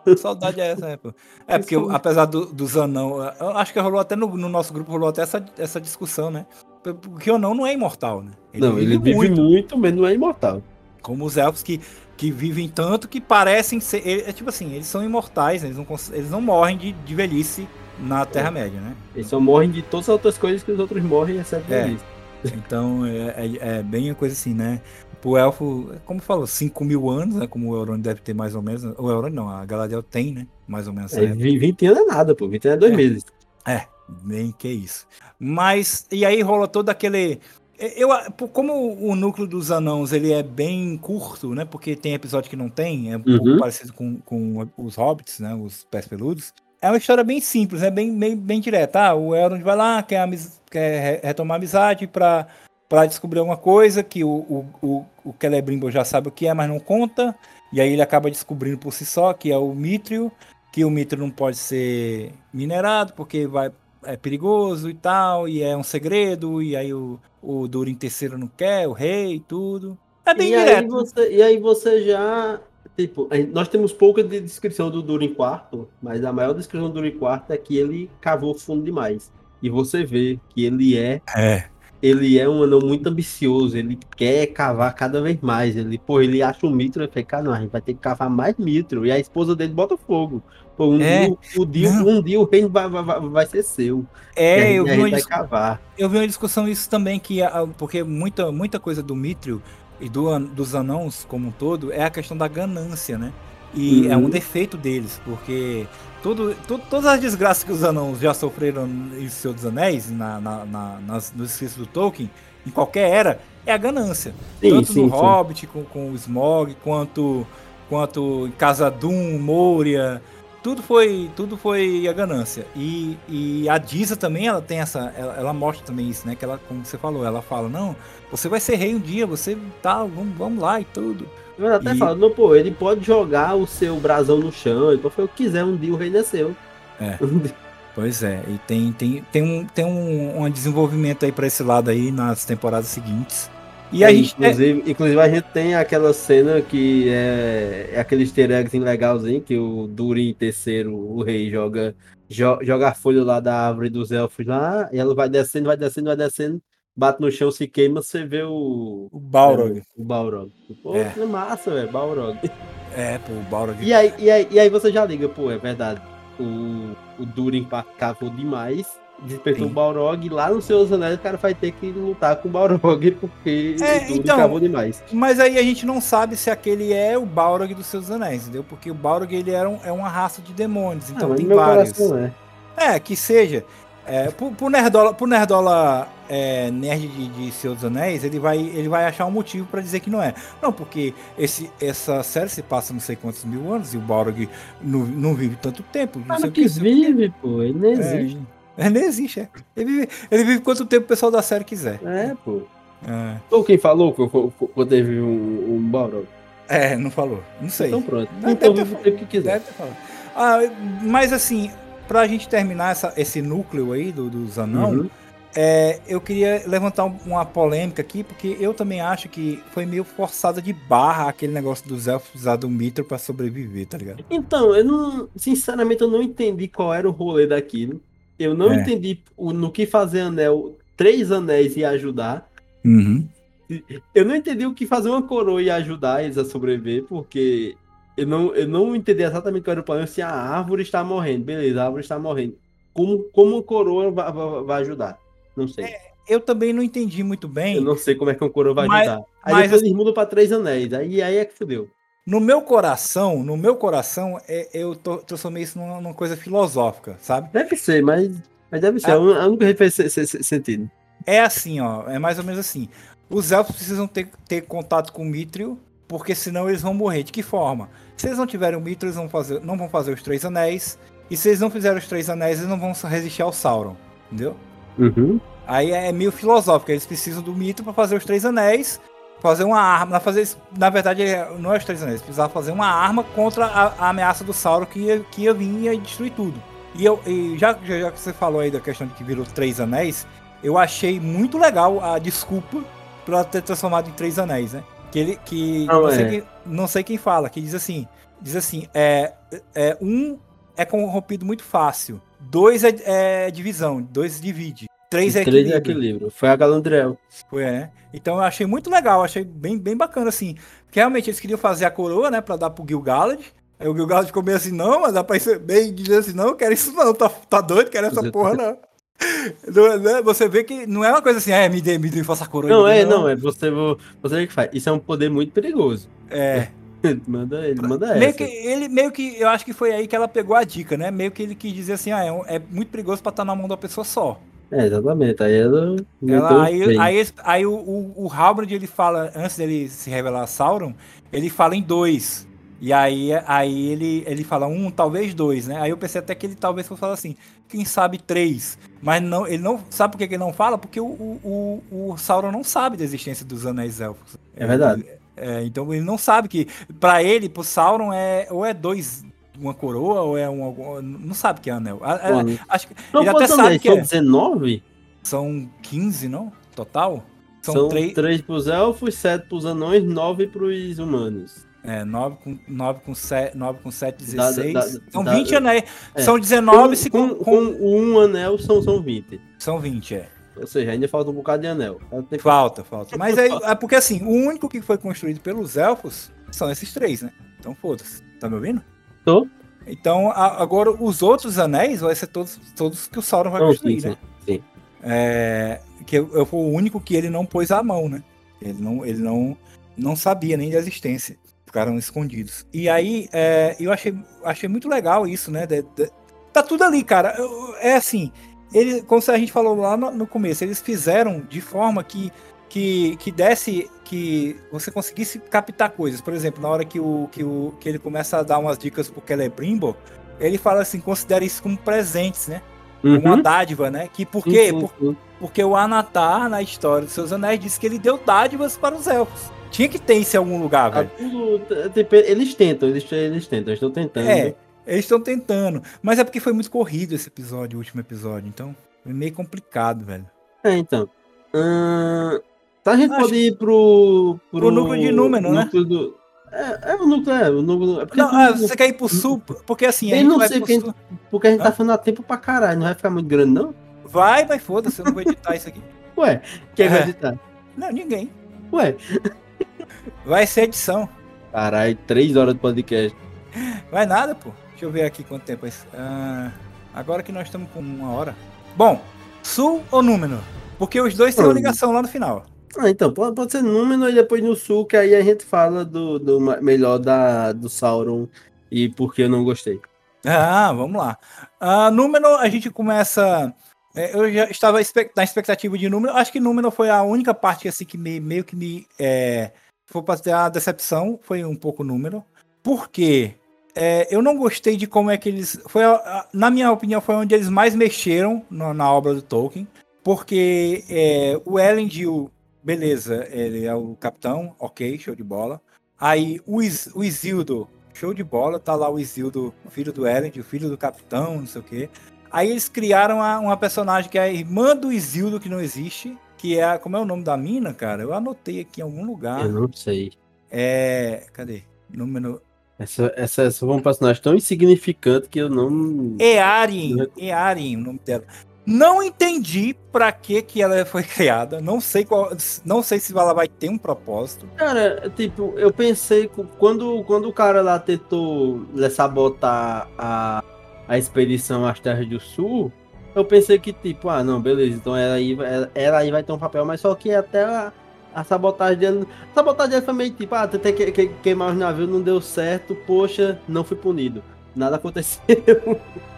[LAUGHS] Saudade é essa, né? É, porque eu, apesar do, dos anão, eu acho que rolou até no, no, nosso grupo, rolou até essa, essa discussão, né? Porque o anão não é imortal, né? Ele não, vive ele vive muito, muito, mas não é imortal. Como os elfos que, que vivem tanto que parecem ser. É tipo assim, eles são imortais, né? eles, não, eles não morrem de, de velhice na Terra-média, né? Eles só morrem de todas as outras coisas que os outros morrem, exceto é. velhice. Então é, é, é, bem a coisa assim, né? O elfo, como falou, 5 mil anos, né? Como o Elrond deve ter mais ou menos. O Elrond não, a Galadriel tem, né? Mais ou menos. É, 20 anos é nada, pô. 20 anos é dois é. meses. É, nem que isso. Mas, e aí rola todo aquele. Eu, como o núcleo dos anãos ele é bem curto, né? Porque tem episódio que não tem, é um uhum. pouco parecido com, com os hobbits, né? Os pés peludos. É uma história bem simples, é né? bem, bem, bem direta. Ah, o Elrond vai lá, quer, quer retomar a amizade para para descobrir alguma coisa que o, o, o, o Celebrimbor já sabe o que é, mas não conta. E aí ele acaba descobrindo por si só que é o Mithril, que o Mithril não pode ser minerado porque vai, é perigoso e tal, e é um segredo, e aí o, o Durin terceiro não quer, o rei e tudo. É bem e direto. Aí você, e aí você já. Tipo, nós temos pouca de descrição do Durin quarto, mas a maior descrição do Durin quarto é que ele cavou fundo demais. E você vê que ele é, é ele é um anão muito ambicioso, ele quer cavar cada vez mais. Ele, pô, ele acha o mitro e fica, cara, não, a gente vai ter que cavar mais mitro. E a esposa dele bota fogo. Pô, um, é, dia, o dia, um dia o reino vai, vai, vai ser seu. É, eu vi, cavar. eu vi uma discussão isso também, que porque muita, muita coisa do mitrio e do, dos anãos como um todo é a questão da ganância, né? E uhum. é um defeito deles, porque tudo, tudo, todas as desgraças que os anãos já sofreram em Senhor dos Anéis, na, na, na, nas, nos escritos do Tolkien, em qualquer era, é a ganância. Sim, Tanto sim, no sim. Hobbit, com, com o Smog, quanto, quanto em Casa Doom, Moria, tudo foi, tudo foi a ganância. E, e a Disa também, ela tem essa, ela, ela, mostra também isso, né? Que ela, como você falou, ela fala, não, você vai ser rei um dia, você tá, vamos, vamos lá e tudo. Mas até e... fala, não, pô, ele pode jogar o seu brasão no chão, ele pode fazer o que quiser, um dia o reino é [LAUGHS] seu. É. pois é, e tem, tem, tem, um, tem um, um desenvolvimento aí para esse lado aí nas temporadas seguintes. E é, a gente inclusive, é... inclusive a gente tem aquela cena que é, é aquele easter egg legalzinho, que o Durin terceiro, o rei, joga, jo, joga a folha lá da árvore dos elfos lá, e ela vai descendo, vai descendo, vai descendo, bate no chão, se queima, você vê o. O Balrog. É, o Balrog. Pô, é. que massa, velho, Balrog. É, pô, o Balrog. E aí, e, aí, e aí você já liga, pô, é verdade. O, o Durin cavou demais, despertou Sim. o Balrog, lá nos seus anéis o cara vai ter que lutar com o Balrog, [LAUGHS] porque é, o então, cavou demais. Mas aí a gente não sabe se aquele é o Balrog dos seus anéis, entendeu? Porque o Balrog ele era um, é uma raça de demônios, então ah, tem vários. É. é, que seja. É, pro, pro Nerdola, pro Nerdola é, nerd de, de Senhor dos Anéis, ele vai, ele vai achar um motivo para dizer que não é. Não, porque esse, essa série se passa não sei quantos mil anos e o Balrog não, não vive tanto tempo. Não sei que, que vive, pô, ele não é, existe. É, ele nem existe, é. Ele vive, ele vive quanto tempo o pessoal da série quiser. É, pô. É. Ou quem falou que, que teve um, um Balrog? É, não falou. Não sei. Então pronto. Deve então ter o tempo que quiser. Deve ter falado. Ah, mas assim, pra gente terminar essa, esse núcleo aí do, dos anão, Uhum. É, eu queria levantar um- uma polêmica aqui, porque eu também acho que foi meio forçada de barra aquele negócio dos elfos usar do mitro pra sobreviver, tá ligado? Então, eu não. Sinceramente, eu não entendi qual era o rolê daquilo. Eu não É. entendi o- no que fazer anel. Três anéis ia ajudar. Uhum. Eu não entendi o que fazer uma coroa ia ajudar eles a sobreviver, porque eu não, eu não entendi exatamente qual era o plano. Se a árvore está morrendo, beleza, a árvore está morrendo. Como, como a coroa vai, vai, vai ajudar? Não sei. Eu também não entendi muito bem. Eu não sei como é que uma coroa vai Mas- ajudar. Aí mas depois assim- eles mudam pra três anéis. Aí, aí é que fudeu. No meu coração, no meu coração, é, eu tô, transformei isso numa, numa coisa filosófica, sabe? Deve ser, mas, mas deve ser. Ah. A única se- sentido. É assim, ó, é mais ou menos assim. Os elfos precisam ter, ter contato com o Mithril, porque senão eles vão morrer. De que forma? Se eles não tiverem o Mithril, eles vão fazer, não vão fazer os três anéis. E se eles não fizerem os três anéis, eles não vão resistir ao Sauron. Entendeu? Uhum. Aí é meio filosófico. Eles precisam do Mithril para fazer os três anéis. Fazer uma arma. Fazer, na verdade, não é os três anéis. Eles precisavam fazer uma arma contra a, a ameaça do Sauron que ia, que ia vir e ia destruir tudo. E, eu, e já, já, que você falou aí da questão de que virou três anéis, eu achei muito legal a desculpa por ela ter transformado em três anéis, né? Que ele. Que, Não, não, sei é. quem, não sei quem fala, que diz assim: diz assim, é, é um é corrompido muito fácil. Dois é, é divisão, dois divide. Três é Três é equilíbrio. equilíbrio. Foi a Galandriel. Foi, é. Então eu achei muito legal, achei bem, bem bacana, assim. Porque realmente eles queriam fazer a coroa, né, pra dar pro Gil-galad. Aí o Gil-galad ficou meio assim, não, mas dá pra ser bem dizer assim, não, quero isso não, tá, tá doido, quero essa porra [LAUGHS] não. Né, Você vê que não é uma coisa assim, é, me dê, me dê, faça a coroa. Não, é, não, é você, você que faz. Isso é um poder muito perigoso. É. [LAUGHS] manda ele, manda Meio essa. que, ele meio que, eu acho que foi aí que ela pegou a dica, né? Meio que ele quis dizer assim, ah, é, um- é muito perigoso pra estar na mão da pessoa só. É, exatamente. Aí ela. Ela, aí, aí, esse- aí o, o, o Halbrand, ele fala, antes dele se revelar a Sauron, ele fala em dois. E aí, aí ele, ele fala um, talvez dois, né? Aí eu pensei até que ele talvez fosse falar assim, quem sabe três. Mas não, ele não. Sabe por que ele não fala? Porque o, o, o, o Sauron não sabe da existência dos anéis elfos. É verdade. É, então ele não sabe que. Pra ele, pro Sauron, é, ou é dois. Uma coroa, ou é um. Não sabe que é anel. Mano. acho que Não, ele até sabe que São é. 19? São 15, não? Total? São, São três. 3 pros elfos, 7 pros anões, 9 pros humanos. É, 9 com, 9 com 7, 9 com 7, Dá- 16. dá- são dá- 20 anéis. é. São 19 se com, com, com, um anel são, são 20. São 20, é. Ou seja, ainda falta um bocado de anel. Falta, falta. Mas é, [LAUGHS] é porque assim, o único que foi construído pelos elfos são esses três, né? Então foda-se. Tá me ouvindo? Tô. Então, a- agora os outros anéis vai ser todos, todos que o Sauron vai Não, construir, sim, né? sim, sim. É, que eu, eu fui o único que ele não pôs a mão, né? Ele não, ele não, não sabia nem da existência. Ficaram escondidos. E aí, é, eu achei, achei muito legal isso, né? de- de- tá tudo ali, cara. Eu- É assim, ele, como a gente falou lá no, no começo, eles fizeram de forma que, que, que desse, que você conseguisse captar coisas. Por exemplo, na hora que, o, que, o, que ele começa a dar umas dicas pro Celebrimbor, ele fala assim, considere isso como presentes, né? Como uma Uhum. dádiva, né? Que por quê? sim, Por- porque o Anatar, na história dos seus anéis, disse que ele deu dádivas para os elfos. Tinha que ter isso em algum lugar, velho. tipo, eles tentam, eles, eles tentam, eles estão tentando. É, eles estão tentando. Mas é porque foi muito corrido esse episódio, o último episódio. Então, foi meio complicado, velho. É, então. Ahn, tá, a gente Acho- pode ir pro. Pro núcleo de Númenor, né? do- É, é o núcleo, é, o núcleo. É porque, Não, ah, você quer ir pro sul? Porque assim, a Eu gente não vai sei pro quem- sul. porque a gente tá Hã? falando a tempo pra caralho, não vai ficar muito grande, não? Vai, vai, foda-se, eu não vou editar isso aqui. [LAUGHS] Ué, quem vai É. editar? Não, ninguém. Ué, Vai ser edição. caralho, três horas de podcast. Vai nada, pô. Deixa eu ver aqui quanto tempo é isso. Ah, agora que nós estamos com uma hora. Bom, sul ou Númenor? Porque os dois têm uma ligação lá no final. Ah, então, pode, pode ser Númenor e depois no sul, que aí a gente fala do, do melhor da, do Sauron e por que eu não gostei. Ah, vamos lá. Ah, Númenor, a gente começa. é, eu já estava na expectativa de Númenor. Acho que Númenor foi a única parte assim que me, meio que me. É, foi para ter a decepção, foi um pouco Númenor. Por quê? É, eu não gostei de como é que eles. Foi, a- a- na minha opinião, foi onde eles mais mexeram na, na obra do Tolkien. Porque é, o Elendil, beleza, ele é o capitão, ok, show de bola. Aí o, Is, o Isildo, show de bola, tá lá o Isildo, filho do Elend, o filho do capitão, não sei o quê. Aí eles criaram uma, uma, personagem que é a irmã do Isildo, que não existe, que é, como é o nome da mina, cara? Eu anotei aqui em algum lugar. Eu não sei. É, cadê? Número... Essa, essa, essa foi um personagem tão insignificante que eu não... Earin, Earin, o nome dela. Não entendi para que que ela foi [LAUGHS] criada. Não sei qual, não sei se ela vai ter um propósito. Cara, tipo, eu pensei quando quando o cara lá tentou sabotar a, a expedição às Terras do Sul, eu pensei que tipo, ah, não, beleza, então ela aí, ela, ela aí vai ter um papel, mas só que até a, a sabotagem dele, a sabotagem dele foi meio tipo, ah, tentei que, que, queimar os navios, não deu certo, poxa, não fui punido. Nada aconteceu.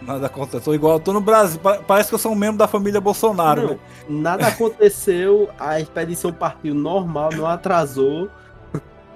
Nada aconteceu. Igual eu tô no Brasil. Parece que eu sou um membro da família Bolsonaro. Não, né? Nada aconteceu. A expedição partiu normal, não atrasou.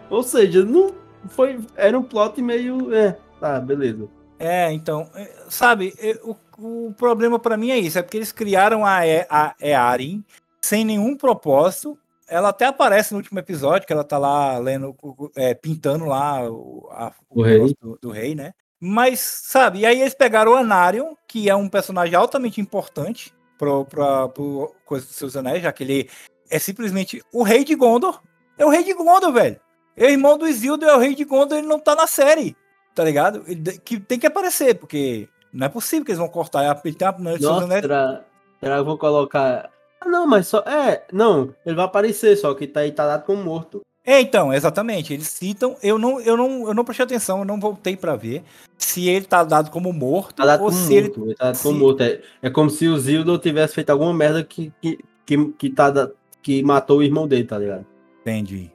Ou seja, não foi. Era um plot meio. É, tá, beleza. É, então. É, sabe, o, o problema para mim é isso. É porque eles criaram a, e, a Earin sem nenhum propósito. Ela até aparece no último episódio, que ela tá lá lendo, é, pintando lá o, a, o, o rei. Do, do, rei, né? Mas, sabe, e aí eles pegaram o Anarion, que é um personagem altamente importante para pra, pro Coisa dos Seus Anéis, já que ele é simplesmente o rei de Gondor. É o rei de Gondor, velho. É o irmão do Isildur, é o rei de Gondor, ele não tá na série, tá ligado? Ele, que tem que aparecer, porque não é possível que eles vão cortar. Ele tem a, Nossa, será, será que vão colocar... Ah, não, mas só... É, não, ele vai aparecer, só que tá aí, tá dado como morto. É, então, exatamente. Eles citam. Eu não, eu não, eu não prestei atenção, eu não voltei para ver se ele tá dado como morto tá dado ou como se morto, ele. Tá dado se... como morto. É, é como se o Zildo tivesse feito alguma merda que, que, que, que, tá, que matou o irmão dele, tá ligado? Entendi.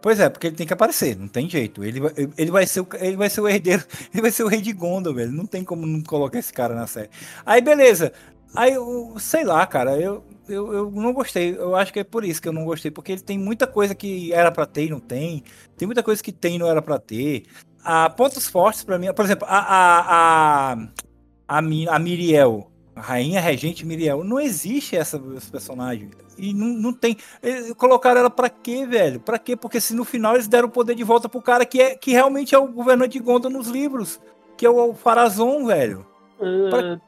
Pois é, porque ele tem que aparecer, não tem jeito. Ele vai, ele vai, ser, o, ele vai ser o herdeiro, [LAUGHS] ele vai ser o rei de Gondor, velho. Não tem como não colocar esse cara na série. Aí, beleza. Aí, eu, sei lá, cara, eu, eu, eu não gostei. Eu acho que é por isso que eu não gostei, porque ele tem muita coisa que era para ter e não tem. Tem muita coisa que tem e não era para ter. a pontos fortes para mim, por exemplo, a, a, a, a, a Miriel, a rainha regente Miriel, não existe essa, esse personagem. E não, não tem. Colocaram ela pra quê, velho? Pra quê? Porque se no final eles deram o poder de volta pro cara que, é, que realmente é o governante de Gondor nos livros, que é o Farazon, velho. Pra...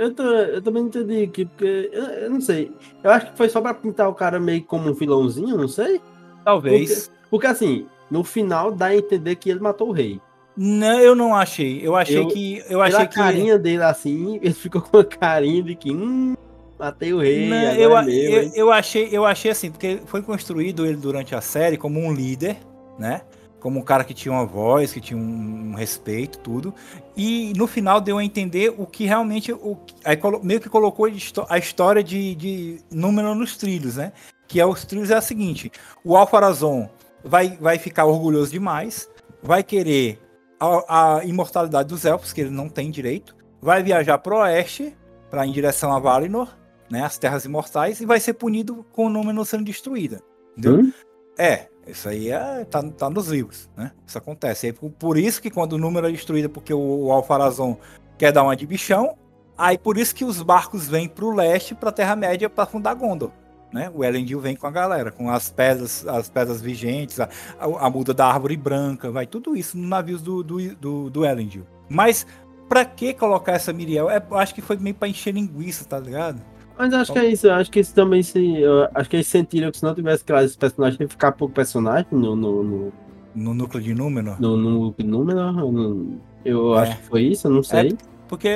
Eu, tô, eu também entendi aqui, porque eu, eu, não sei. Eu acho que foi só pra pintar o cara meio como um vilãozinho, não sei. Talvez. Porque, porque, assim, no final dá a entender que ele matou o rei. Não, eu não achei. Eu achei eu, que. Eu achei que. A carinha dele assim, [LAUGHS] ele ficou com a carinha de que. Hum, matei o rei. Não, eu, é meu, eu, eu, achei, eu achei assim, porque foi construído ele durante a série como um líder, né? Como um cara que tinha uma voz, que tinha um, respeito, tudo. E no final deu a entender o que realmente. O, aí meio que colocou a história de, de número nos trilhos, né? Que é os trilhos é a seguinte: o Alfarazon vai, vai ficar orgulhoso demais, vai querer a, a imortalidade dos elfos, que ele não tem direito, vai viajar para o oeste, para em direção a Valinor, né, as terras imortais, e vai ser punido com o Númenor sendo destruída. Entendeu? Hum? É, isso aí é, tá, tá nos livros, né? Isso acontece. Aí, por, isso que quando o número é destruído, porque o, o Alfarazon quer dar uma de bichão, aí por isso que os barcos vêm pro leste, pra Terra-média, para fundar Gondor. Né? O Elendil vem com a galera, com as pedras, as pedras vigentes, a, a, a muda da árvore branca, vai tudo isso nos navios do, do, do, do Elendil. Mas pra que colocar essa Miriel? É, acho que foi meio pra encher linguiça, tá ligado? Mas acho que é isso, acho que isso também se. acho que eles sentiram que se não tivesse criado esse personagem, ia ficar pouco personagem no. No, no, no núcleo de número? No, no núcleo de número. No, eu é. acho que foi isso, não sei. É, porque,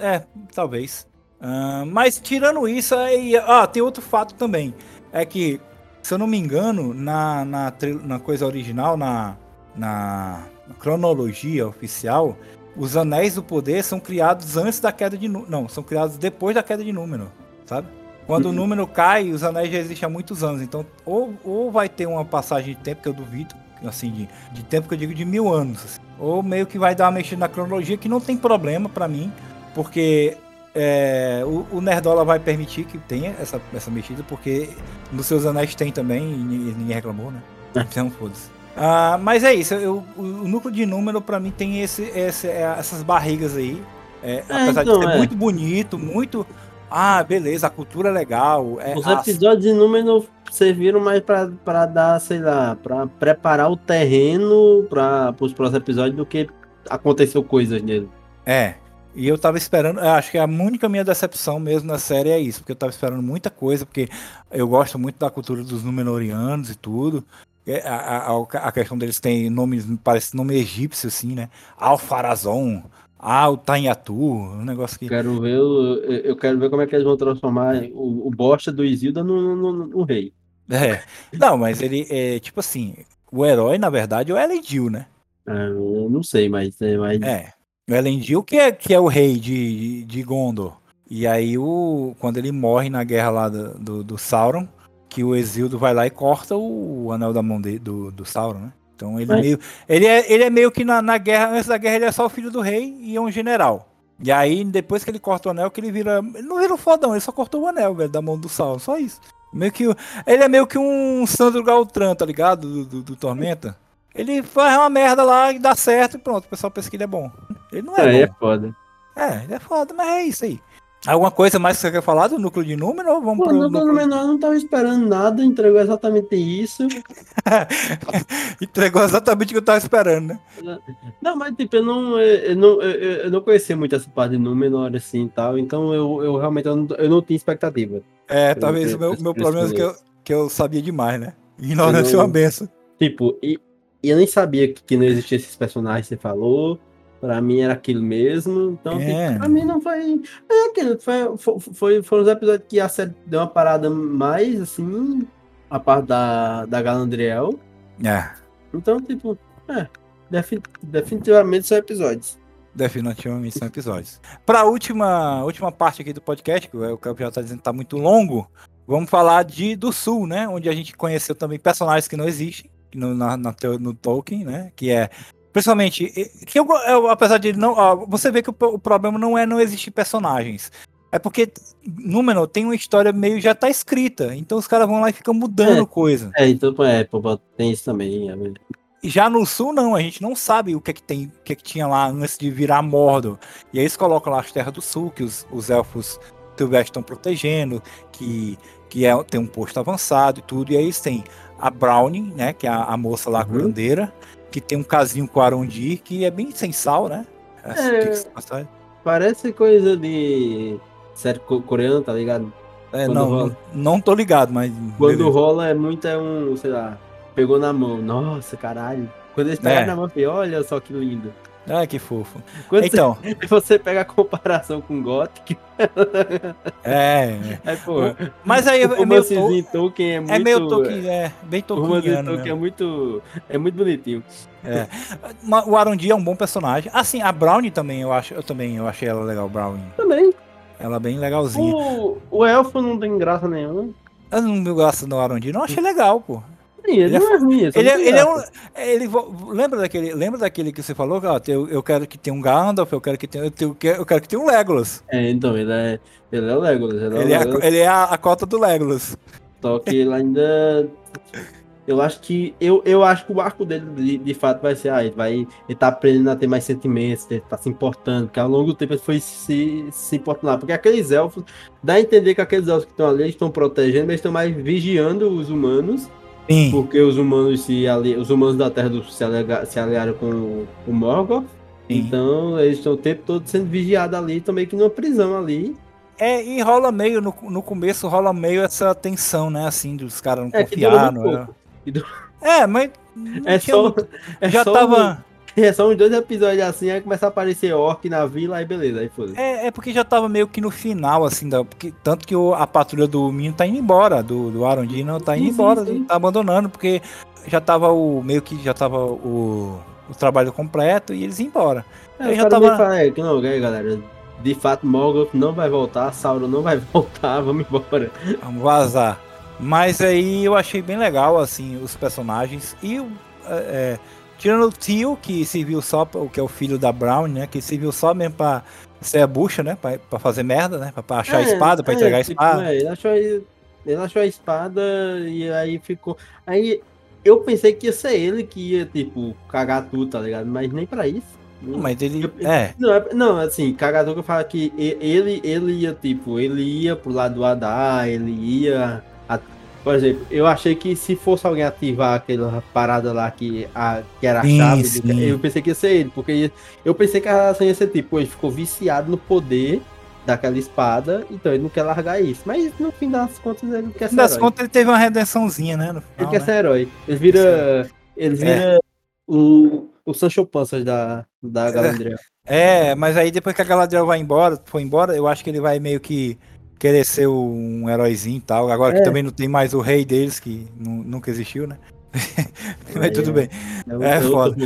é, talvez. Uh, mas tirando isso, aí, ah, tem outro fato também. É que, se eu não me engano, na, na, na coisa original, na, na cronologia oficial, os anéis do poder são criados antes da queda de número. Não, são criados depois da queda de número sabe? Quando uhum. o número cai, os anéis já existem há muitos anos. Então, ou, ou vai ter uma passagem de tempo, que eu duvido, assim, de, de tempo que eu digo de mil anos. Assim. Ou meio que vai dar uma mexida na cronologia, que não tem problema para mim, porque é, o, o, Nerdola vai permitir que tenha essa, essa mexida, porque nos seus anéis tem também, e ninguém reclamou, né? É. Então, foda-se. Ah, mas é isso, eu, o, o, núcleo de número para mim tem esse, esse, é, essas barrigas aí. É, é, apesar então, de ser muito bonito, muito ah, beleza, a cultura é legal. É, Os episódios de Númenor serviram mais pra dar, sei lá, pra preparar o terreno para os próximos episódios do que aconteceu coisas nele. É. E eu tava esperando, acho que a única minha decepção mesmo na série é isso, porque eu tava esperando muita coisa, porque eu gosto muito da cultura dos Númenóreanos e tudo. É, a, a, a, questão deles tem nomes, parece nome egípcio, assim, né? Alfarazon, ah, o Tanhatu, um negócio que. Quero ver, eu, eu quero ver como é que eles vão transformar o, o bosta do Isilda no, no, no, rei. É. Não, mas ele é tipo assim, o herói, na verdade, é o Elendil, né? É, eu não sei, mas. É, mas... é. O Elendil que é, que é o rei de, de Gondor. E aí, o, quando ele morre na guerra lá do, do, do Sauron, que o Exildo vai lá e corta o, o anel da mão de, do, do Sauron, né? Então ele Mas... meio. Ele é, ele é meio que na, na guerra, antes da guerra, ele é só o filho do rei e é um general. E aí, depois que ele corta o anel, que ele vira. Ele não vira um fodão, ele só cortou o anel, velho, da mão do Sauron, só isso. Meio que. Ele é meio que um Sandro Galtran, tá ligado? Do, do, do Tormenta. Ele faz uma merda lá e dá certo e pronto, o pessoal pensa que ele é bom. Ele não é. É, bom. é foda. É, ele é foda, mas é isso aí. Alguma coisa mais que você quer falar do núcleo de número? Ou vamos Pô, pro núcleo menor, não estava esperando nada, entregou exatamente isso. [LAUGHS] entregou exatamente o que eu estava esperando, né? Não, mas tipo, eu não, eu não, eu, não conhecia muito essa parte de número assim e tal, então eu, eu realmente eu não, eu não tinha expectativa. É, talvez o meu, meu problema é que eu, que eu sabia demais, né? Ignorância é uma benção. Tipo, e, e eu nem sabia que, que não existia esses personagens que você falou. Pra mim era aquilo mesmo. Então, tipo, é. pra mim não foi. É aquilo. Foi, foi, foi, foram os episódios que a série deu uma parada mais, assim. A parte da, da Galandriel. É. Então, tipo, é. definitivamente são episódios. Definitivamente são episódios. Pra última, última parte aqui do podcast, que o campeonato tá dizendo que tá muito longo, vamos falar de do Sul, né? Onde a gente conheceu também personagens que não existem no, na, na, no Tolkien, né? Que é Principalmente, que eu, eu, apesar de não. Ó, você vê que o, o, problema não é não existir personagens. É porque Númenor tem uma história meio já tá escrita. Então os caras vão lá e ficam mudando é, coisa. É, então é, tem isso também. É. Já no sul, não, a gente não sabe o que é que tem, o que é que tinha lá antes de virar Mordor. E aí eles colocam lá as terras do sul, que os, os elfos Tilvestre estão protegendo, que, que é, tem um posto avançado e tudo. E aí eles têm a Brownie, né? Que é a, a moça lá, uhum. curandeira que tem um casinho com o Arondir, que é bem sem sal, né? É, parece coisa de série coreana, tá ligado? É, não, rola... não, não tô ligado, mas. Quando beleza. rola é muito é um, sei lá, pegou na mão. Nossa, caralho. Quando eles pegam é. na mão, olha só que lindo. Ah, que fofo. Quando então. Você, [LAUGHS] você pega a comparação com Gothic. É. [LAUGHS] é pô, mas aí o é meio Tolkien é muito. É meio Tolkien, é. Bem Tolkien. O Tolkien é muito. É muito bonitinho. É. O Arondi é um bom personagem. Assim, a Brownie também, eu acho. Eu também eu achei ela legal, Brownie. Também. Ela é bem legalzinha. O, o elfo não tem graça nenhuma. Eu não gosto do Arondi, não achei legal, pô ele, ele, não é, ruim. Ele, é, ele é um. Ele, lembra, daquele, lembra daquele que você falou? Ó, eu, eu quero que tenha um Gandalf, eu quero que tenha, eu quero, eu quero que tenha um Legolas. É, então, ele é, ele é o Legolas. Ele é, ele é, a, ele é a, a, cota do Legolas. Só que ele ainda. Eu acho que. Eu, eu acho que o arco dele, de, de fato, vai ser. Ah, ele vai. Ele tá aprendendo a ter mais sentimentos, ele tá se importando. Porque ao longo do tempo ele foi se, se importando. Porque aqueles elfos. Dá a entender que aqueles elfos que estão ali estão protegendo, mas estão mais vigiando os humanos Sim. Porque os humanos se ali, os humanos da Terra do, se, alega, se aliaram com o, o Morgoth. Então eles estão o tempo todo sendo vigiados ali, meio que numa prisão ali. É, e rola meio, no, no começo rola meio essa tensão, né? Assim, dos caras não é, confiar. Não é? é, mas. É só. É já só tava. [LAUGHS] É só uns dois episódios assim, aí começa a aparecer orc na vila, aí beleza, aí foda é, é porque já tava meio que no final, assim, da, porque, tanto que o, a patrulha do Minho tá indo embora, do, do Arondino tá indo sim, embora, sim, sim. tá abandonando, porque já tava o, meio que já tava o, o trabalho completo e eles iam embora. É, já tava... Fala, é, que não, galera, de fato Morgoth não vai voltar, Sauron não vai [LAUGHS] voltar, vamos embora. Vamos vazar. Mas aí eu achei bem legal, assim, os personagens e é, Tirando o tio, que serviu só, o que é o filho da Brown, né? Que serviu só mesmo pra ser a bucha, né? Pra, pra fazer merda, né? Pra, pra achar é, a espada, pra é, entregar a tipo, espada. É, ele, achou, ele achou a espada e aí ficou. Aí eu pensei que ia ser ele que ia, tipo, cagar tudo, tá ligado? Mas nem pra isso. Mas ele. É. Não, é, não assim, Kagadoka fala que ele, ele ia, tipo, ele ia pro lado do Adá, ele ia. Por exemplo, eu achei que se fosse alguém ativar aquela parada lá que, a, que era a sim, chave, sim. eu pensei que ia ser ele, porque eu pensei que a relação ia ser tipo, ele ficou viciado no poder daquela espada, então ele não quer largar isso. Mas no fim das contas ele quer ser. No fim das contas ele teve uma redençãozinha, né? Final, ele quer né? ser herói. Ele vira. Ele vira é. o, o Sancho Panças da, da Galadriel. É, mas aí depois que a Galadriel vai embora, foi embora, eu acho que ele vai meio que querer ser um heróizinho e tal. Agora é. que também não tem mais o rei deles, que nunca existiu, né? [LAUGHS] mas tudo bem. É, é foda.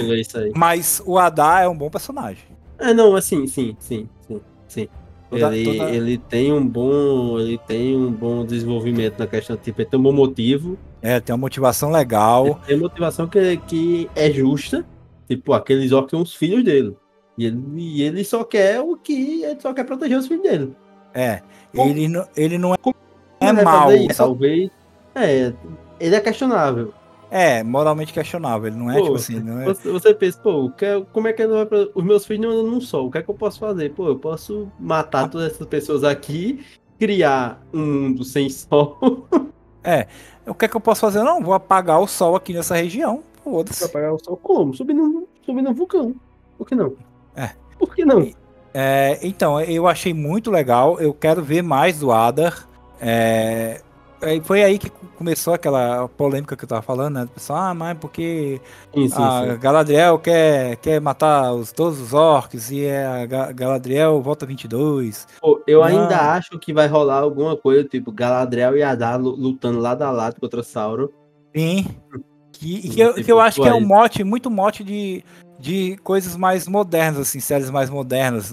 Mas o Adá é um bom personagem. É, não, assim, sim, sim, sim, sim. Toda, ele, toda... ele tem um bom. Ele tem um bom desenvolvimento na questão, tipo, ele tem um bom motivo. É, tem uma motivação legal. Ele tem uma motivação que, que é justa. Tipo, aqueles orcs são os filhos dele. E ele, e ele só quer o que. Ele só quer proteger os filhos dele. É. Ele, não, ele não é, é mal. Talvez. É, ele é questionável. É, moralmente questionável. Ele não é, pô, tipo assim. Não é... Você, pensa, pô, como é que ele vai pra... Os meus filhos não andam num sol. O que é que eu posso fazer? Pô, eu posso matar todas essas pessoas aqui, criar um mundo sem sol. [LAUGHS] é. O que é que eu posso fazer? Não, vou apagar o sol aqui nessa região. Foda-se. Apagar o sol como? Subir no, subir no vulcão. Por que não? É. Por que não? É, então, eu achei muito legal. Eu quero ver mais do Adar. É, foi aí que começou aquela polêmica que eu tava falando, né? O pessoal, ah, mas porque sim, a sim. Galadriel quer, quer matar os, todos os orcs e é a Galadriel volta 22. Pô, eu não. ainda acho que vai rolar alguma coisa, tipo, Galadriel e Adar lutando lado a lado contra Sauron. Sim. [LAUGHS] Que, que, eu, que eu acho que é um mote, muito mote de, de coisas mais modernas, assim, séries mais modernas.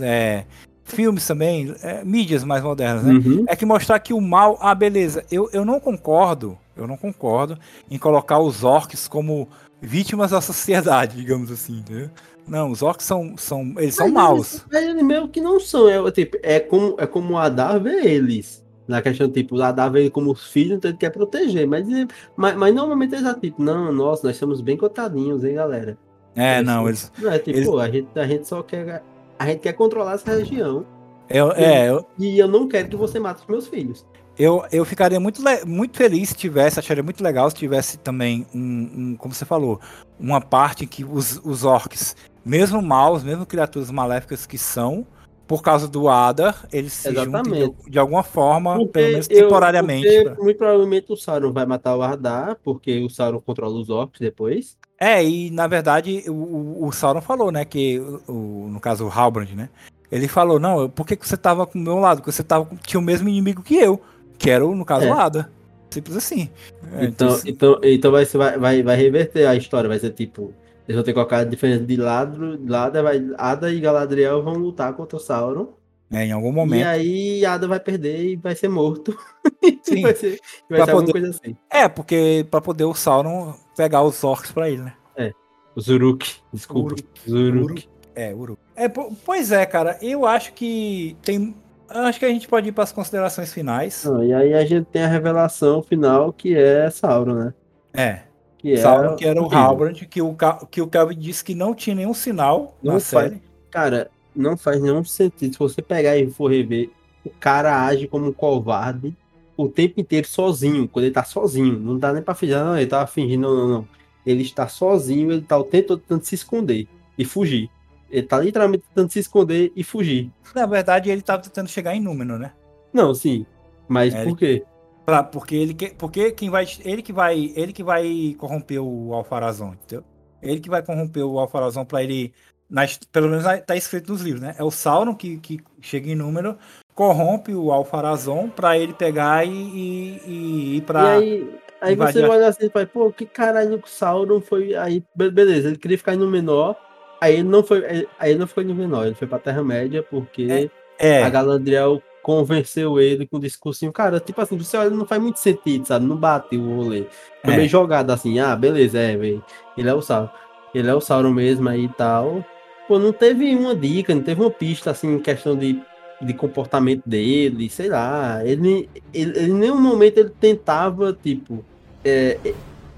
É, filmes também, é, mídias mais modernas, né? Uhum. É que mostrar que o mal. Ah, beleza. Eu, eu não concordo, eu não concordo em colocar os orcs como vítimas da sociedade, [LAUGHS] digamos assim, entendeu? Não, os orcs são. são eles mas são maus. Eles, eles meio que não são. É, tipo, é, como, é como o Adar vê eles. Na questão, tipo, o Adar vê ele como filho, então ele quer proteger. Mas, mas, mas normalmente eles já, tipo, não, nossa, nós somos bem cotadinhos, hein, galera? É, não, eles. Não, é tipo, eles... a, gente, a gente só quer a gente quer controlar essa região. Eu, é, eu, e eu não quero que você mate os meus filhos. Eu, eu ficaria muito, muito feliz se tivesse, acharia muito legal se tivesse também um, um como você falou, uma parte que os, os orcs, mesmo maus, mesmo criaturas maléficas que são, por causa do Adar, eles se Exatamente. juntam de, de, alguma forma, porque pelo menos temporariamente. Eu, pra... Muito provavelmente o Sauron vai matar o Adar, porque o Sauron controla os orcs depois. É, e na verdade o, o Sauron falou, né, que o, no caso o Halbrand, né, ele falou, não, por que, que você tava com o meu lado? Porque você tava, tinha o mesmo inimigo que eu, que era, no caso, é. o Ada. Simples assim. É, então, então, então, então vai, vai, vai, reverter a história, vai ser tipo, eles vão ter que colocar a diferença de lado, lado vai, Ada e Galadriel vão lutar contra o Sauron. É, em algum momento. E aí Ada vai perder e vai ser morto. [LAUGHS] Sim. vai ser, vai ser poder... coisa assim. É, porque pra poder o Sauron pegar os orcs pra ele, né? É. O Zuruk, desculpa. Uruk. Zuruk. Uruk. É, Uruk. É, pois é, cara. Eu acho que tem. Acho que a gente pode ir para as considerações finais. Ah, e aí a gente tem a revelação final que é Sauron, né? É. Que Sauron, que era o Halbrand, que o, que o Calvin disse que não tinha nenhum sinal não na faz, série. Cara, não faz nenhum sentido. Se você pegar e for rever, o cara age como um covarde o tempo inteiro sozinho, quando ele tá sozinho. Não dá nem pra fingir, não, ele tava fingindo, não, não, não. Ele está sozinho, ele tá o tempo todo tentando se esconder e fugir. Ele tá literalmente tentando se esconder e fugir. Na verdade, ele tava tentando chegar em número, né? Não, sim. Mas é, por quê? Pra, porque ele que, porque quem vai ele que vai ele que vai corromper o Alfarazão, entendeu? Ele que vai corromper o Alfarazão para ele nas, pelo menos tá escrito nos livros, né? É o Sauron que, que chega em número, corrompe o Alfarazon para ele pegar e, e, e ir para aí, aí você olha assim e fala, pô, que caralho o Sauron foi aí, beleza, ele queria ficar no menor Aí ele não foi, aí não ficou em menor, ele foi pra Terra-média porque é, é. a Galadriel convenceu ele com um discursinho. Cara, tipo assim, você olha, não faz muito sentido, sabe? Não bate o rolê. Foi é. meio jogado assim, ah, beleza, é, velho. Ele é o Sauron. Ele é o Sauron mesmo aí e tal. Pô, não teve uma dica, não teve uma pista, assim, em questão de, de comportamento dele, sei lá. Ele, ele, ele em nenhum momento ele tentava, tipo. É,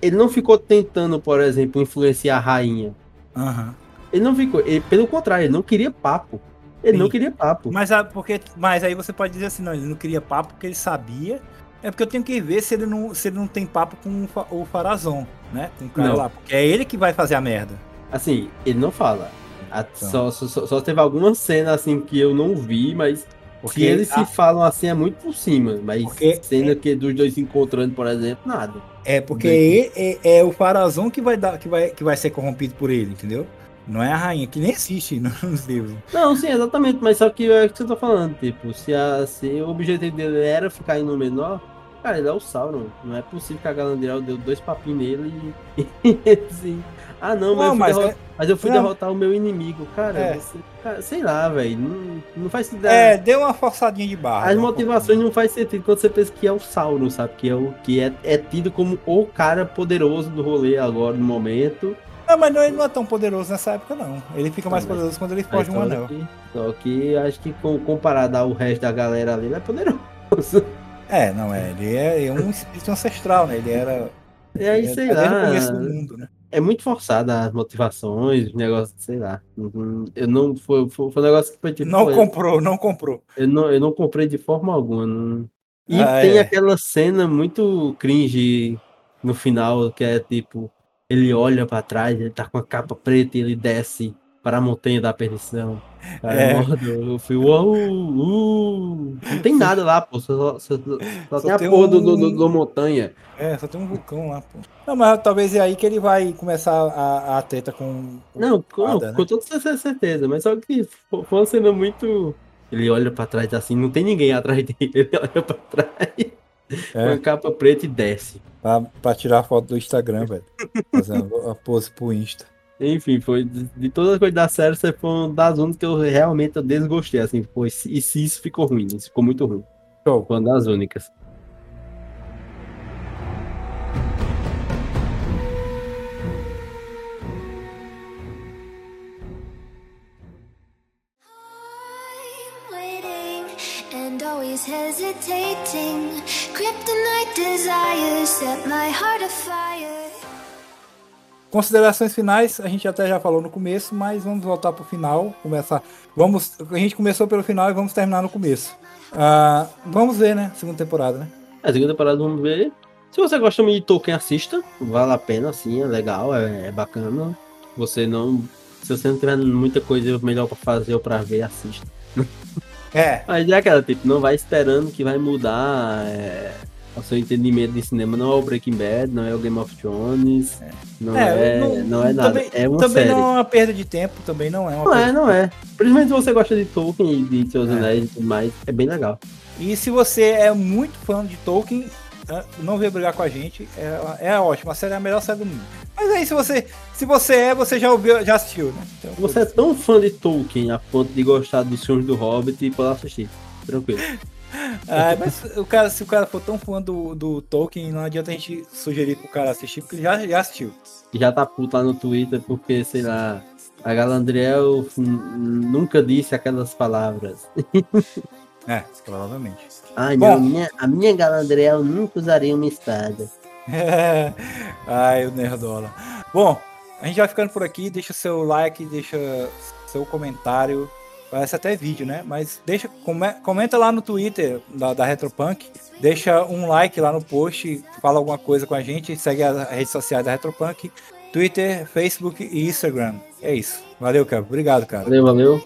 ele não ficou tentando, por exemplo, influenciar a rainha. Uhum. Ele não ficou. Ele, pelo contrário, ele não queria papo. Ele Sim. não queria papo. Mas, porque, mas aí você pode dizer assim, não, ele não queria papo porque ele sabia. É porque eu tenho que ver se ele não, se ele não tem papo com o Farazon, né? Com o cara não. lá. Porque é ele que vai fazer a merda. Assim, ele não fala. Então. Só, só, só, teve alguma cena assim que eu não vi, mas porque eles a... se falam assim é muito por cima. Mas porque cena é... que dos dois se encontrando, por exemplo, nada. É porque é, é, é, o Farazon que vai, dar, que, vai, que vai ser corrompido por ele, entendeu? Não é a rainha, que nem existe [LAUGHS] nos livros. Não, sim, exatamente, mas só que é o que você tá falando, tipo, se, a, se o objetivo dele era ficar em no menor, cara, ele é o Sauron. Não é possível que a Galadriel deu dois papinhos nele e, [LAUGHS] assim, ah, não, mas, não, eu, mas, derrota... é... mas eu fui não. derrotar o meu inimigo. Cara, é. você... cara sei lá, velho. Não, não faz sentido. É, deu uma forçadinha de barra. As motivações não faz sentido quando você pensa que é o Sauron, sabe? Que é o que é, é tido como o cara poderoso do rolê agora no momento. Não, mas não, ele não é tão poderoso nessa época, não. Ele fica mais poderoso quando ele foge um anel. Que, só que acho que comparado ao resto da galera ali, ele é poderoso. [LAUGHS] É, não é. Ele é, um espírito ancestral, né? Ele era. E aí, sei lá. Mundo, né? É muito forçada as motivações, os negócios, sei lá. Eu não. Foi, foi, foi um negócio que foi tipo. Não foi, comprou, não comprou. Eu não, eu não comprei de forma alguma. Não... E ah, tem é. aquela cena muito cringe no final, que é tipo, ele olha para trás, ele tá com a capa preta e ele desce para a montanha da perdição. Cara, é. eu fui, uau, uh, não tem nada lá, pô. Só, só, só, só tem a porra um... do, do, do, montanha. É, só tem um vulcão lá, pô. Não, mas talvez é aí que ele vai começar a, a treta com. Não, com, Ada, né? com toda certeza, mas só que foi uma cena muito. Ele olha pra trás assim, não tem ninguém atrás dele. [LAUGHS] Ele olha pra trás. É. Com a capa preta e desce. Pra, pra tirar a foto do Instagram, velho. Fazendo a pose pro Insta. Enfim, foi de todas as coisas da série, você foi uma das únicas que eu realmente eu desgostei, assim, pô, e se isso ficou ruim, isso ficou muito ruim. Show. Foi uma das únicas. hesitating. Kryptonite desires set my heart afire. Considerações finais, a gente até já falou no começo, mas vamos voltar para o final. Começar. Vamos, a gente começou pelo final e vamos terminar no começo. Uh, vamos ver, né? Segunda temporada, né? A segunda temporada vamos ver. Se você gosta de Tolkien, assista. Vale a pena, sim, é legal, é, é bacana. Você não. Se você não tiver muita coisa melhor para fazer ou para ver, assista. É. [LAUGHS] Mas é aquela, tipo, não vai esperando que vai mudar. É o seu entendimento de cinema não é o Breaking Bad, não é o Game of Thrones, é. não, é, é, não, não, é nada. Também, é uma também série. não é uma perda de tempo, também não é uma Não é, não é. Principalmente se você gosta de Tolkien e de seus é. anéis e tudo mais, é bem legal. E se você é muito fã de Tolkien, é, não veio brigar com a gente, é, é ótimo, a série é a melhor série do mundo. Mas aí, se você, se você é, você já ouviu, já assistiu, né? Então, você é tão fã de Tolkien a ponto de gostar dos filmes do Hobbit, pode assistir. Tranquilo. [LAUGHS] Ah, mas o cara, se o cara for tão fã do, do Tolkien, não adianta a gente sugerir pro cara assistir, porque ele já, já assistiu. Já tá puto lá no Twitter, porque, sei lá, a Galandriel nunca disse aquelas palavras. É, provavelmente. Ai, não, a minha, a minha Galandriel nunca usaria uma espada. [LAUGHS] Ai, o Nerdola. Bom, a gente vai ficando por aqui. Deixa seu like, deixa seu comentário. Parece até vídeo, né? Mas deixa, comenta lá no Twitter da, da Retropunk, deixa um like lá no post, fala alguma coisa com a gente, segue as redes sociais da Retropunk, Twitter, Facebook e Instagram. É isso. Valeu, cara. Obrigado, cara. Valeu, valeu.